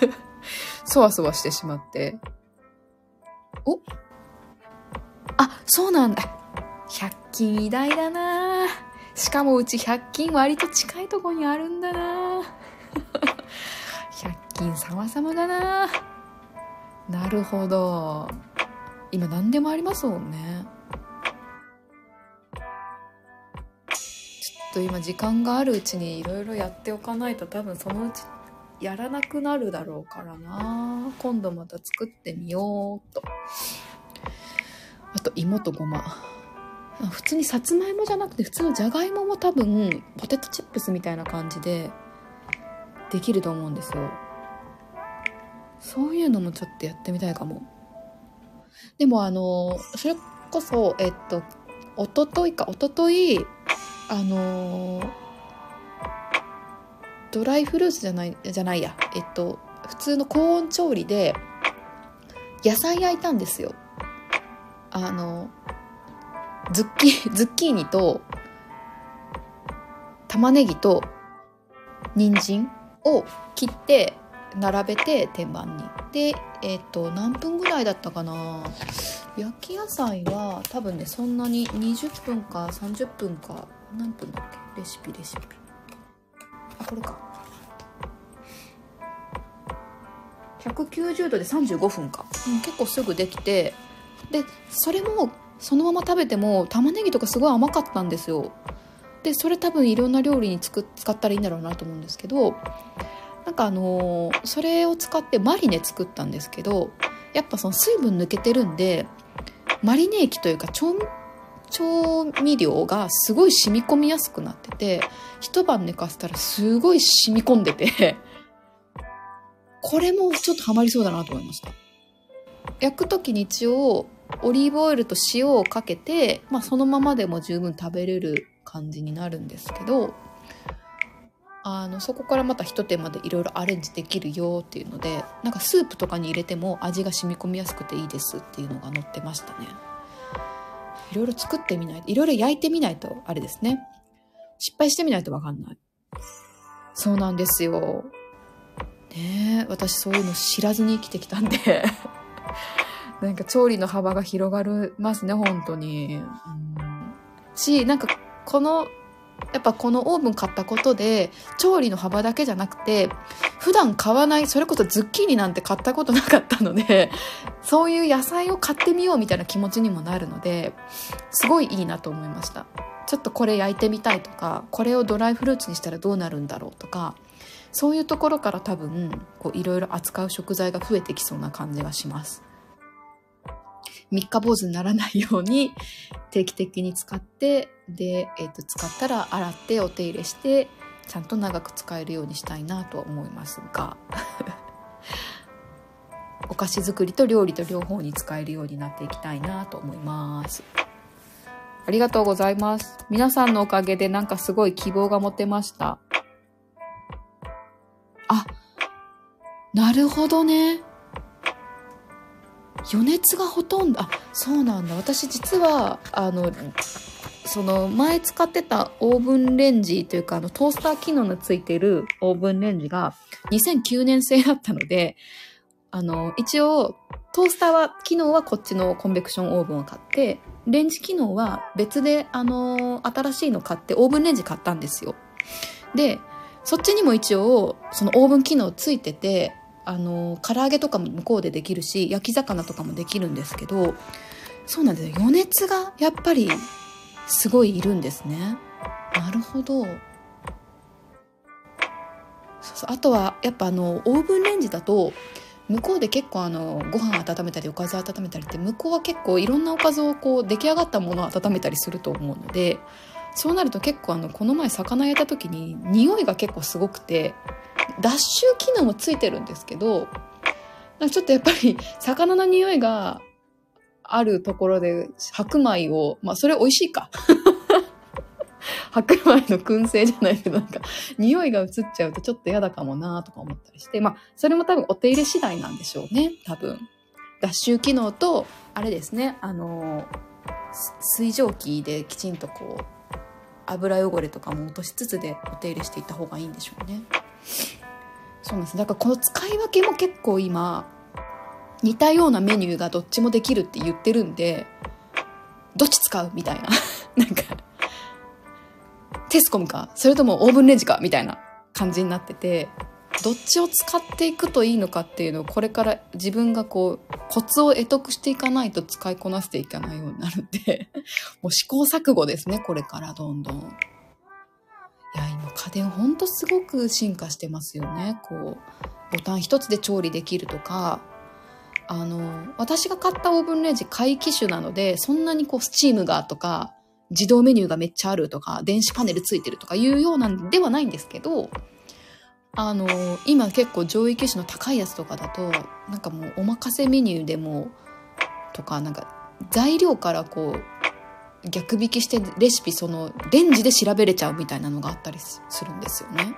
A: そわそわしてしまって。お？あ、そうなんだ。100均偉大だなしかもうち100均割と近いとこにあるんだな 100均様々だななるほど。今何でもありますもんね。ちょっと今時間があるうちにいろいろやっておかないと多分そのうちやらなくなるだろうからな今度また作ってみようと。あと芋とごま。普通にさつまいもじゃなくて普通のじゃがいもも多分ポテトチップスみたいな感じでできると思うんですよ。そういうのもちょっとやってみたいかも。でもあの、それこそ、えっと、おとといか、おととい、あのドライフルーツじゃない、じゃないや。えっと、普通の高温調理で、野菜焼いたんですよ。あの、ズッキー、ズッキーニと、玉ねぎと、人参を切って、並べて天板に。で、えっ、と、何分ぐらいだったかな焼き野菜は多分ね、そんなに20分か30分か、何分だっけ？レシピレシピ。あこれか。190度で35分か、うん、結構すぐできてでそれもそのまま食べても玉ねぎとかすごい甘かったんですよ。でそれ多分いろんな料理につく使ったらいいんだろうなと思うんですけどなんかあのー、それを使ってマリネ作ったんですけどやっぱその水分抜けてるんでマリネ液というか調調味料がすごい染み込みやすくなってて、一晩寝かせたらすごい染み込んでてこれもちょっとハマりそうだなと思いました。焼く時に一応、オリーブオイルと塩をかけて、まあそのままでも十分食べれる感じになるんですけど、あの、そこからまた一手間でいろいろアレンジできるよっていうので、なんかスープとかに入れても味が染み込みやすくていいですっていうのが載ってましたね。いろいろ作ってみないと、いろいろ焼いてみないと、あれですね。失敗してみないとわかんない。そうなんですよ。ねえ、私そういうの知らずに生きてきたんで なんか調理の幅が広がりますね、本当に。うん、し、なんかこの、やっぱこのオーブン買ったことで、調理の幅だけじゃなくて、普段買わない、それこそズッキーニなんて買ったことなかったので、そういう野菜を買ってみようみたいな気持ちにもなるので、すごいいいなと思いました。ちょっとこれ焼いてみたいとか、これをドライフルーツにしたらどうなるんだろうとか、そういうところから多分、いろいろ扱う食材が増えてきそうな感じがします。三日坊主にならないように定期的に使って、で、え、ー、と、使ったら洗ってお手入れして、ちゃんと長く使えるようにしたいなと思いますが お菓子作りと料理と両方に使えるようになっていきたいなと思います。ありがとうございます。皆さんのおかげでなんかすごい希望が持てました。あ、なるほどね。余熱がほとんど、あ、そうなんだ。私実は、あの、その前使ってたオーブンレンジというかあのトースター機能のついてるオーブンレンジが2009年製だったので、あの、一応トースターは、機能はこっちのコンベクションオーブンを買って、レンジ機能は別であの、新しいの買ってオーブンレンジ買ったんですよ。で、そっちにも一応そのオーブン機能ついてて、あの、唐揚げとかも向こうでできるし、焼き魚とかもできるんですけど、そうなんですよ。余熱がやっぱりすごいいるんですね。なるほど。そうそうあとはやっぱあのオーブンレンジだと向こうで結構あのご飯温めたりおかず温めたりって向こうは結構いろんなおかずをこう出来上がったものを温めたりすると思うのでそうなると結構あのこの前魚焼いた時に匂いが結構すごくて脱臭機能もついてるんですけどちょっとやっぱり魚の匂いがあるところで白米を、まあそれ美味しいか。白米の燻製じゃないけど、なんか、匂いが移っちゃうとちょっと嫌だかもなとか思ったりして、まあ、それも多分お手入れ次第なんでしょうね、多分。脱臭機能と、あれですね、あの、水蒸気できちんとこう、油汚れとかも落としつつでお手入れしていった方がいいんでしょうね。そうなんです。だからこの使い分けも結構今、似たようなメニューがどっちもできるって言ってるんで、どっち使うみたいな。なんか、テスコムか、それともオーブンレンジか？みたいな感じになってて、どっちを使っていくといいのかっていうのをこれから自分がこうコツを得得していかないと使いこなしていかないようになるんで もう試行錯誤ですね、これからどんどん。いや、今家電ほんとすごく進化してますよね。こう、ボタン一つで調理できるとか、あの、私が買ったオーブンレンジ買い機種なので、そんなにこう、スチームがとか、自動メニューがめっちゃあるとか、電子パネルついてるとかいうようなんではないんですけど、あの、今結構上位機種の高いやつとかだと、なんかもうお任せメニューでも、とか、なんか材料からこう、逆引きしてレシピそのレンジで調べれちゃうみたいなのがあったりするんですよね。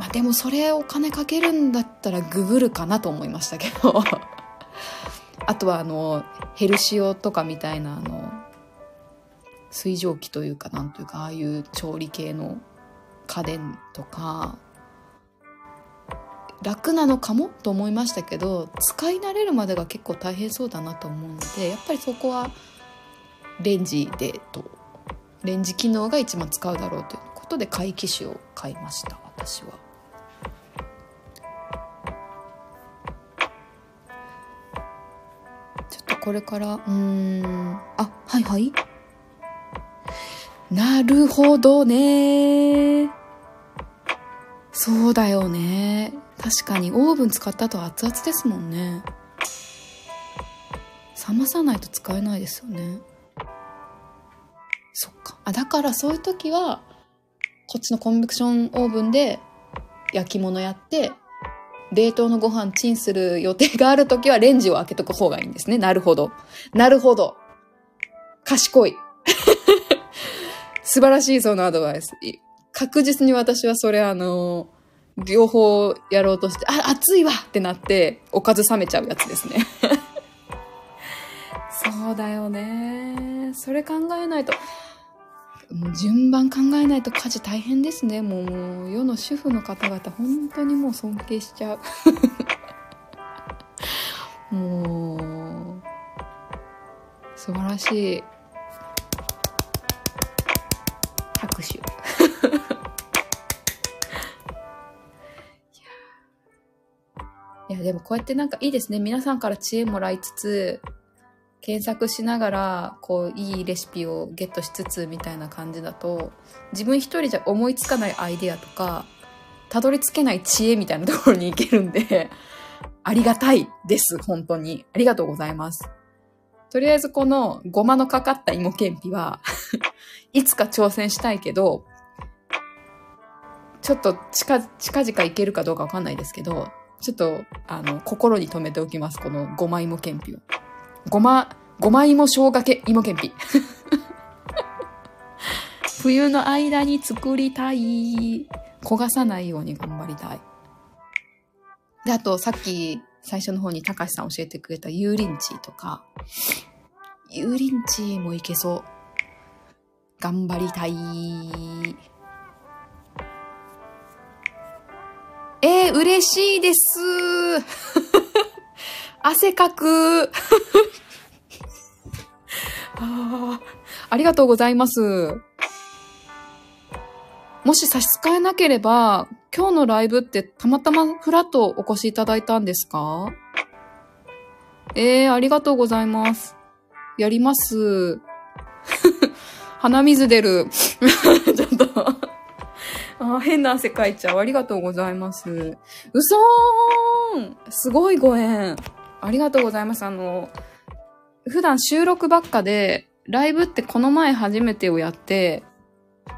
A: まあでもそれお金かけるんだったらググるかなと思いましたけど あとはあのヘルシオとかみたいなあの水蒸気というかなんというかああいう調理系の家電とか楽なのかもと思いましたけど使い慣れるまでが結構大変そうだなと思うのでやっぱりそこはレンジでとレンジ機能が一番使うだろうということで買い機種を買いました私は。ちょっとこれから、うん、あ、はいはい。なるほどね。そうだよね。確かにオーブン使った後熱々ですもんね。冷まさないと使えないですよね。そっか。あ、だからそういう時は、こっちのコンベクションオーブンで焼き物やって、冷凍のご飯チンする予定があるときはレンジを開けとく方がいいんですね。なるほど。なるほど。賢い。素晴らしい、そのアドバイス。確実に私はそれあの、両方やろうとして、あ、熱いわってなって、おかず冷めちゃうやつですね。そうだよね。それ考えないと。もう順番考えないと家事大変ですね。もう世の主婦の方々本当にもう尊敬しちゃう。もう、素晴らしい。拍手。いや、でもこうやってなんかいいですね。皆さんから知恵もらいつつ、検索しながら、こう、いいレシピをゲットしつつみたいな感じだと、自分一人じゃ思いつかないアイデアとか、たどり着けない知恵みたいなところに行けるんで、ありがたいです、本当に。ありがとうございます。とりあえずこのごまのかかった芋けんぴは いつか挑戦したいけど、ちょっと近、近々いけるかどうかわかんないですけど、ちょっと、あの、心に留めておきます。このごま芋けんぴを。ごま、ごま芋生姜け芋けんぴ。冬の間に作りたい。焦がさないように頑張りたい。で、あと、さっき最初の方に高橋さん教えてくれた油淋鶏とか、油淋鶏もいけそう。頑張りたい。えー、嬉しいです。汗かく。あありがとうございます。もし差し支えなければ、今日のライブってたまたまフラットお越しいただいたんですか？えー、ありがとうございます。やります。鼻水出る。ちょっとあ変な汗かいちゃう。ありがとうございます。うそーんすごいご縁。ありがとうございます。あの、普段収録ばっかで、ライブってこの前初めてをやって、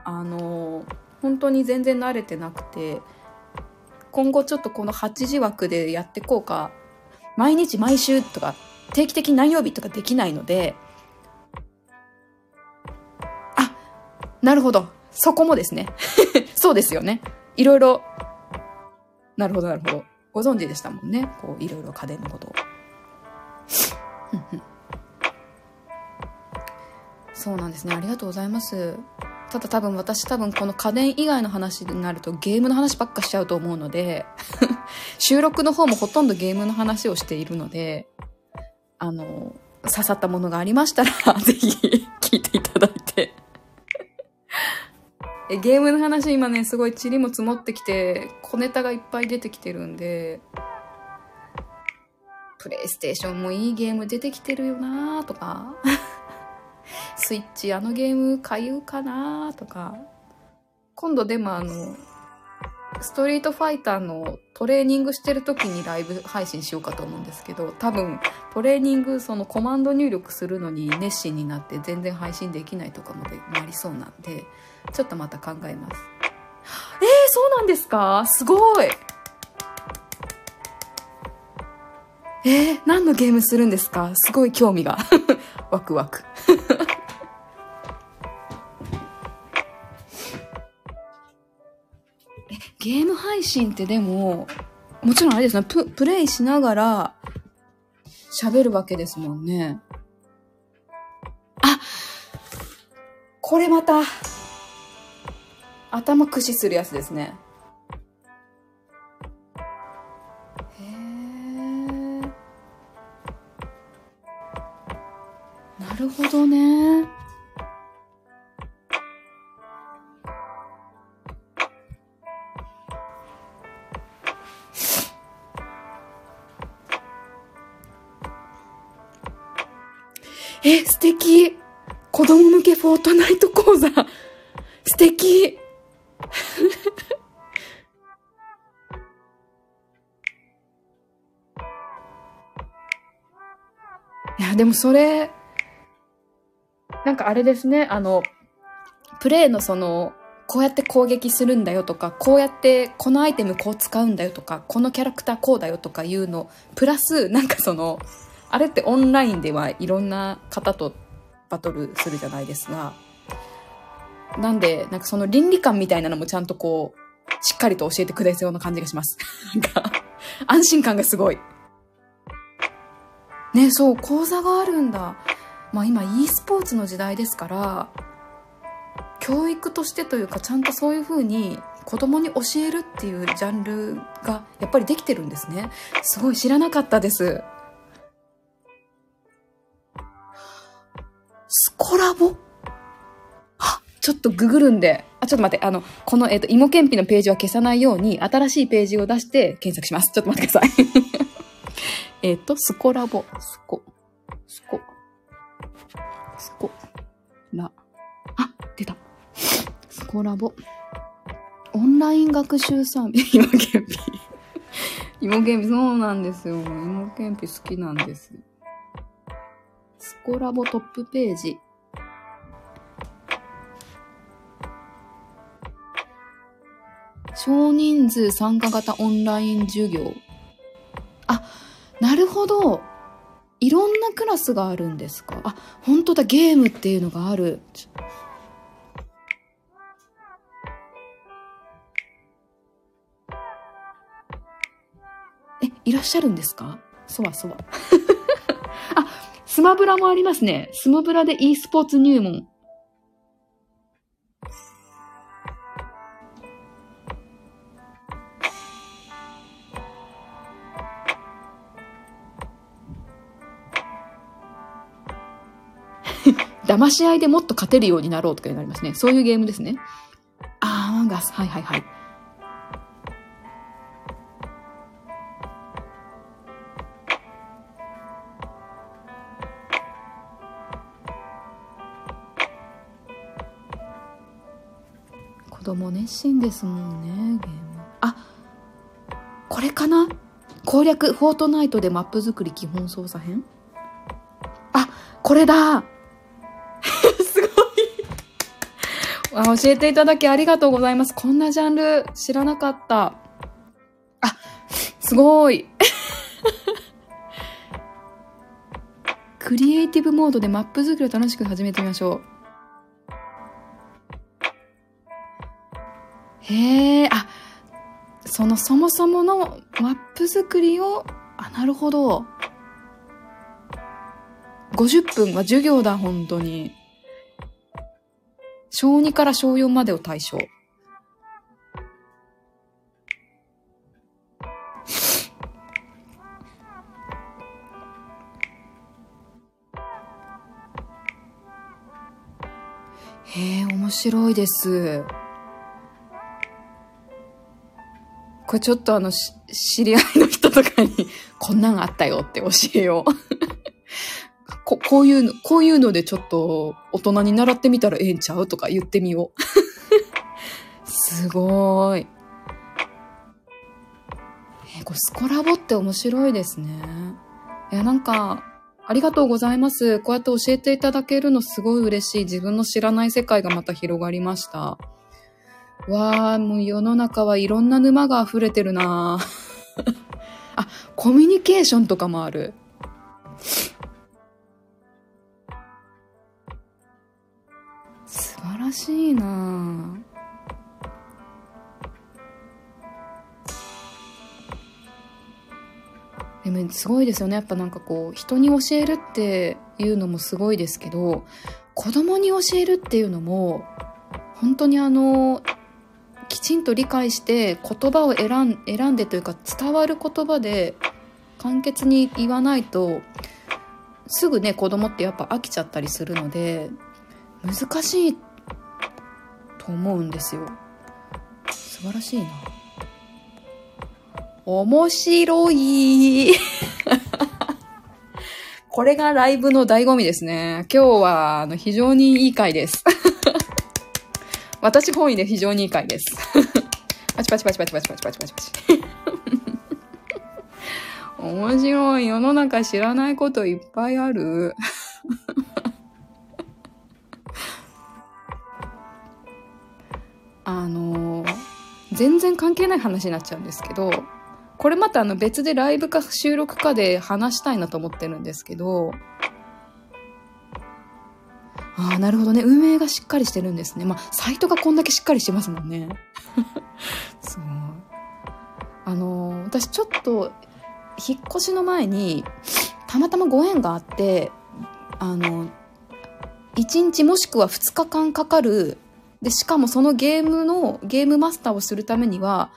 A: あの、本当に全然慣れてなくて、今後ちょっとこの8時枠でやってこうか、毎日毎週とか、定期的に何曜日とかできないので、あ、なるほど。そこもですね。そうですよね。いろいろ、なるほど、なるほど。ご存知でしたもんね。こう、いろいろ家電のことを。そうなんですね。ありがとうございます。ただ多分私多分この家電以外の話になるとゲームの話ばっかしちゃうと思うので 収録の方もほとんどゲームの話をしているので、あの、刺さったものがありましたら ぜひ聞いていただいてえ、ゲームの話今ね、すごい塵も積もってきて、小ネタがいっぱい出てきてるんで、プレイステーションもいいゲーム出てきてるよなーとか、スイッチあのゲーム買うかなーとか、今度でもあの、ストリートファイターのトレーニングしてる時にライブ配信しようかと思うんですけど、多分トレーニングそのコマンド入力するのに熱心になって全然配信できないとかもでなりそうなんで、ちょっとまた考えます。えー、そうなんですか？すごい。えー、何のゲームするんですか？すごい興味が。ワクワク。え、ゲーム配信ってでも、もちろんあれですね、プ、プレイしながら喋るわけですもんね。あこれまた、頭駆使するやつですね。なるほどね。え、素敵。子供向けフォートナイト講座。素敵。いや、でもそれ、なんかあれですね、あの、プレイのその、こうやって攻撃するんだよとか、こうやってこのアイテムこう使うんだよとか、このキャラクターこうだよとかいうの、プラス、なんかその、あれってオンラインではいろんな方とバトルするじゃないですが、なんで、なんかその倫理観みたいなのもちゃんとこう、しっかりと教えてくれそうな感じがします。なんか、安心感がすごい。ね、そう、講座があるんだ。まあ、今 e スポーツの時代ですから教育としてというかちゃんとそういうふうに子供に教えるっていうジャンルがやっぱりできてるんですねすごい知らなかったですスコラボ？あちょっとググるんで、あ、ちょっと待って、あの、この、えっ、ー、と、芋けんぴのページは消さないように、新しいページを出して検索します。ちょっと待ってください。えっと、スコラボ、スコ、スコ。スコ。ラ。あ、出た。スコラボ。オンライン学習サービス。芋けんぴ。芋けんぴ、そうなんですよ。芋けんぴ好きなんです。スコラボトップページ。少人数参加型オンライン授業。あ、なるほど。いろんなクラスがあるんですか？あ、本当だ、ゲームっていうのがある。え、いらっしゃるんですか？そわそわ。あ、スマブラもありますね。スマブラで e スポーツ入門。騙し合いでもっと勝てるようになろうとかになりますね。そういうゲームですね。あー、アマンガス。はいはいはい。子供熱心ですもんね、ゲーム。あ、これかな？攻略、フォートナイトでマップ作り基本操作編？あ、これだあ。教えていただきありがとうございます。こんなジャンル知らなかった。あ、すごい。クリエイティブモードでマップ作りを楽しく始めてみましょう。へえ、あ、そのそもそものマップ作りを、あ、なるほど。50分は授業だ、本当に。小2から小4までを対象。へえ、面白いです。これちょっとあの、知り合いの人とかに、こんなんあったよって教えよう。ここういうの、こういうのでちょっと大人に習ってみたらええんちゃうとか言ってみよう。すごーい。えーこれスコラボって面白いですね。いや、なんか、ありがとうございます。こうやって教えていただけるのすごい嬉しい。自分の知らない世界がまた広がりました。わー、もう世の中はいろんな沼が溢れてるな あ、コミュニケーションとかもある。素晴らしいなでもすごいですよね。やっぱなんかこう、人に教えるっていうのもすごいですけど、子供に教えるっていうのも、本当にあの、きちんと理解して言葉を選ん選んでというか伝わる言葉で簡潔に言わないとすぐね子供ってやっぱ飽きちゃったりするので難しいと思うんですよ素晴らしいな面白い これがライブの醍醐味ですね今日はあの非常にいい回です 私本位で非常にいい回です。パ チパチパチパチパチパチパチパチパチ。面白い。世の中知らないこといっぱいある。あの、全然関係ない話になっちゃうんですけど、これまたあの別でライブか収録かで話したいなと思ってるんですけど、ああ、なるほどね。運営がしっかりしてるんですね。まあ、サイトがこんだけしっかりしてますもんね。すごい。あの、私ちょっと、引っ越しの前に、たまたまご縁があって、あの、1日もしくは2日間かかる、で、しかもそのゲームの、ゲームマスターをするためには、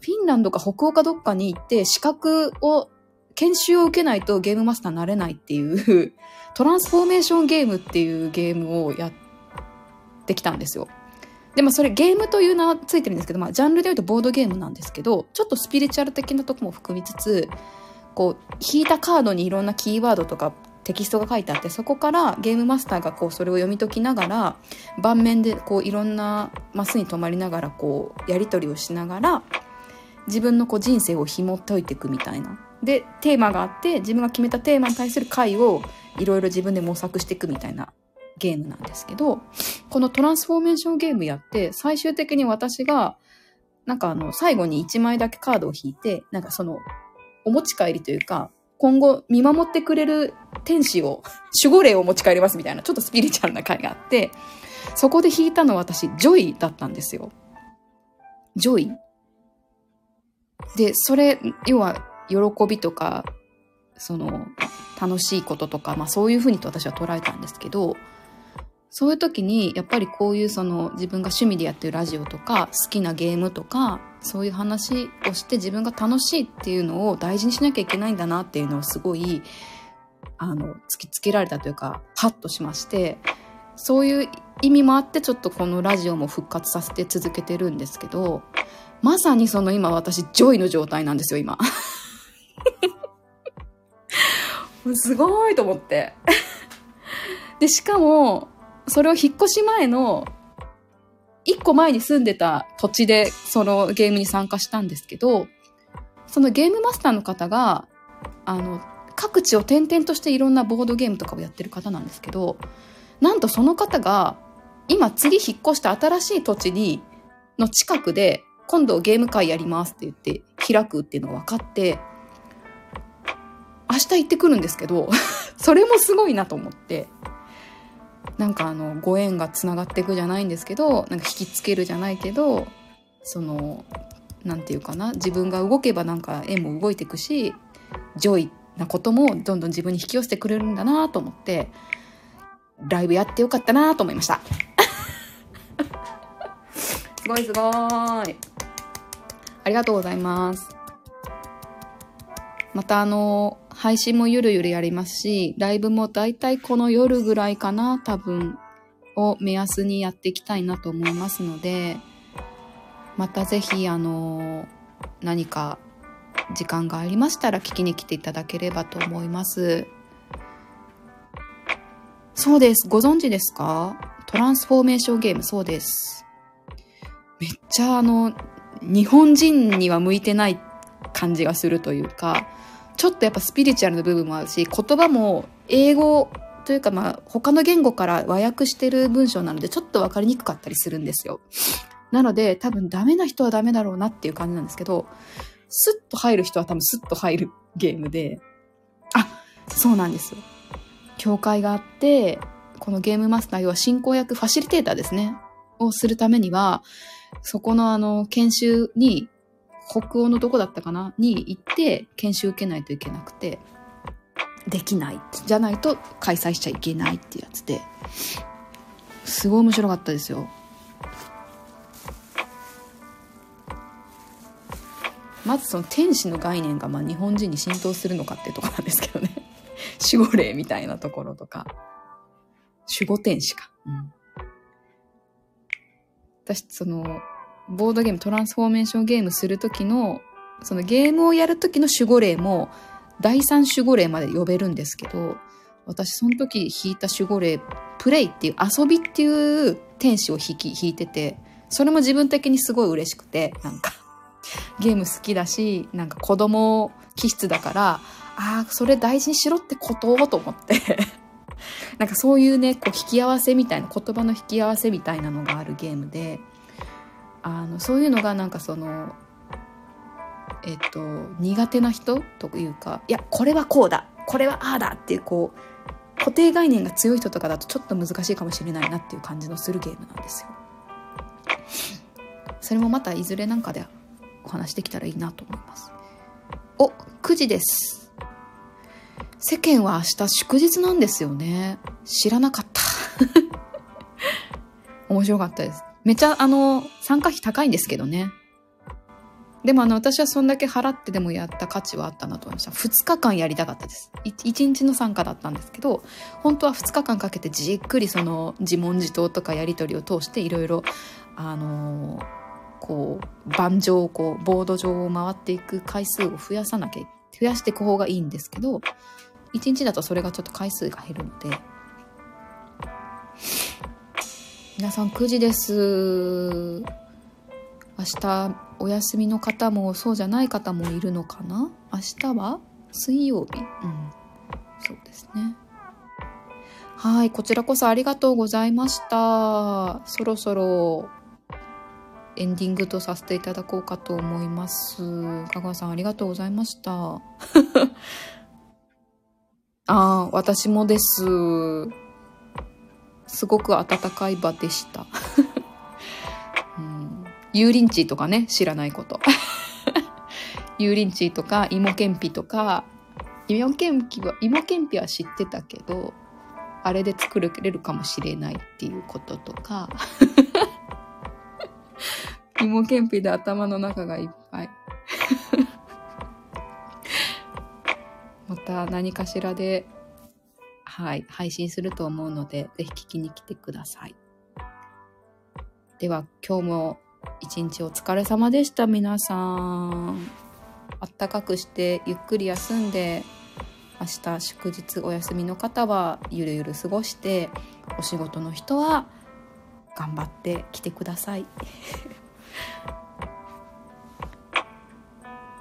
A: フィンランドか北欧かどっかに行って資格を研修を受けないとゲームマスターになれないっていう、トランスフォーメーションゲームっていうゲームをやってきたんですよ。で、まあそれゲームという名はついてるんですけど、まあジャンルで言うとボードゲームなんですけど、ちょっとスピリチュアル的なとこも含みつつ、こう、引いたカードにいろんなキーワードとかテキストが書いてあって、そこからゲームマスターがこうそれを読み解きながら、盤面でこういろんなマスに止まりながらこうやり取りをしながら、自分のこう人生を紐解いていくみたいな。で、テーマがあって、自分が決めたテーマに対する回をいろいろ自分で模索していくみたいなゲームなんですけど、このトランスフォーメーションゲームやって、最終的に私が、なんかあの、最後に1枚だけカードを引いて、なんかその、お持ち帰りというか、今後見守ってくれる天使を、守護霊を持ち帰りますみたいな、ちょっとスピリチュアルな回があって、そこで引いたのは私、 joy だったんですよ。 joy で、それ、要は、喜びとか、その、楽しいこととか、まあそういうふうにと私は捉えたんですけど、そういう時に、やっぱりこういうその自分が趣味でやってるラジオとか、好きなゲームとか、そういう話をして自分が楽しいっていうのを大事にしなきゃいけないんだなっていうのをすごい、あの、突きつけられたというか、ハッとしまして、そういう意味もあってちょっとこのラジオも復活させて続けてるんですけど、まさにその今私、 joy の状態なんですよ、今。すごいと思って。で、しかも、それを引っ越し前の、一個前に住んでた土地でそのゲームに参加したんですけど、そのゲームマスターの方が、あの、各地を転々としていろんなボードゲームとかをやってる方なんですけど、なんとその方が、今次引っ越した新しい土地に、の近くで、今度ゲーム会やりますって言って開くっていうのが分かって、明日行ってくるんですけど、それもすごいなと思って、なんかあの、ご縁がつながっていくじゃないんですけど、なんか引きつけるじゃないけど、その、なんていうかな、自分が動けばなんか縁も動いていくし、 joy なこともどんどん自分に引き寄せてくれるんだなと思って、ライブやってよかったなと思いました。すごいすごい。ありがとうございます。またあの、配信もゆるゆるやりますし、ライブもだいたいこの夜ぐらいかな、多分、を目安にやっていきたいなと思いますので、またぜひあの、何か時間がありましたら聞きに来ていただければと思います。そうです。ご存知ですか？トランスフォーメーションゲーム、そうです。めっちゃあの、日本人には向いてない感じがするというか、ちょっとやっぱスピリチュアルな部分もあるし、言葉も英語というかまあ他の言語から和訳してる文章なのでちょっとわかりにくかったりするんですよ。なので多分ダメな人はダメだろうなっていう感じなんですけど、スッと入る人は多分スッと入るゲームで、あ、そうなんですよ。教会があって、このゲームマスター要は進行役、ファシリテーターですね。をするためには、そこのあの、研修に、北欧のどこだったかな？に行って、研修受けないといけなくて、できない。じゃないと開催しちゃいけないってやつで、すごい面白かったですよ。まずその天使の概念がまあ日本人に浸透するのかっていうとこなんですけどね。守護霊みたいなところとか。守護天使か。うん。私、その、ボードゲーム、トランスフォーメーションゲームするときの、そのゲームをやるときの守護霊も、第三守護霊まで呼べるんですけど、私その時引いた守護霊、プレイっていう遊びっていう天使を引き、引いてて、それも自分的にすごい嬉しくて、なんか、ゲーム好きだし、なんか子供気質だから、ああ、それ大事にしろってことと思って、なんかそういうね、こう引き合わせみたいな、言葉の引き合わせみたいなのがあるゲームで、あの、そういうのがなんかその、えっと、苦手な人というか、いや、これはこうだ、これはああだっていうこう、固定概念が強い人とかだとちょっと難しいかもしれないなっていう感じのするゲームなんですよ。それもまたいずれなんかでお話できたらいいなと思います。お、9時です。世間は明日祝日なんですよね。知らなかった。面白かったです。めちゃあの、参加費高いんですけどね。でもあの、私はそんだけ払ってでもやった価値はあったなと思いました。2日間やりたかったです。1, 日の参加だったんですけど、本当は2日間かけてじっくりその自問自答とかやり取りを通していろいろ、あの、こう、盤上をこう、ボード上を回っていく回数を増やさなきゃ、増やしていく方がいいんですけど、1日だとそれがちょっと回数が減るので、皆さん9時です。明日お休みの方もそうじゃない方もいるのかな？明日は？水曜日？うん。そうですね。はいこちらこそありがとうございました。そろそろエンディングとさせていただこうかと思います。香川さんありがとうございました。ああ私もですすごく温かい場でした うん油淋鶏とかね、知らないこと。油淋鶏とか芋けんぴとか、芋けんぴは、芋けんぴは知ってたけど、あれで作れるかもしれないっていうこととか、芋けんぴで頭の中がいっぱい。また何かしらで、はい、配信すると思うので、ぜひ聞きに来てください。では、今日も一日お疲れ様でした皆さん。あったかくしてゆっくり休んで明日祝日お休みの方はゆるゆる過ごしてお仕事の人は頑張って来てください。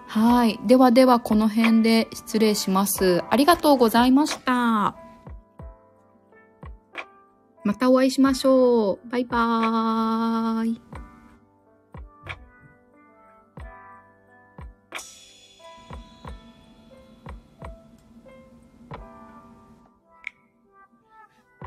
A: はい。ではではこの辺で失礼します。ありがとうございました。またお会いしましょう。バイバーイ。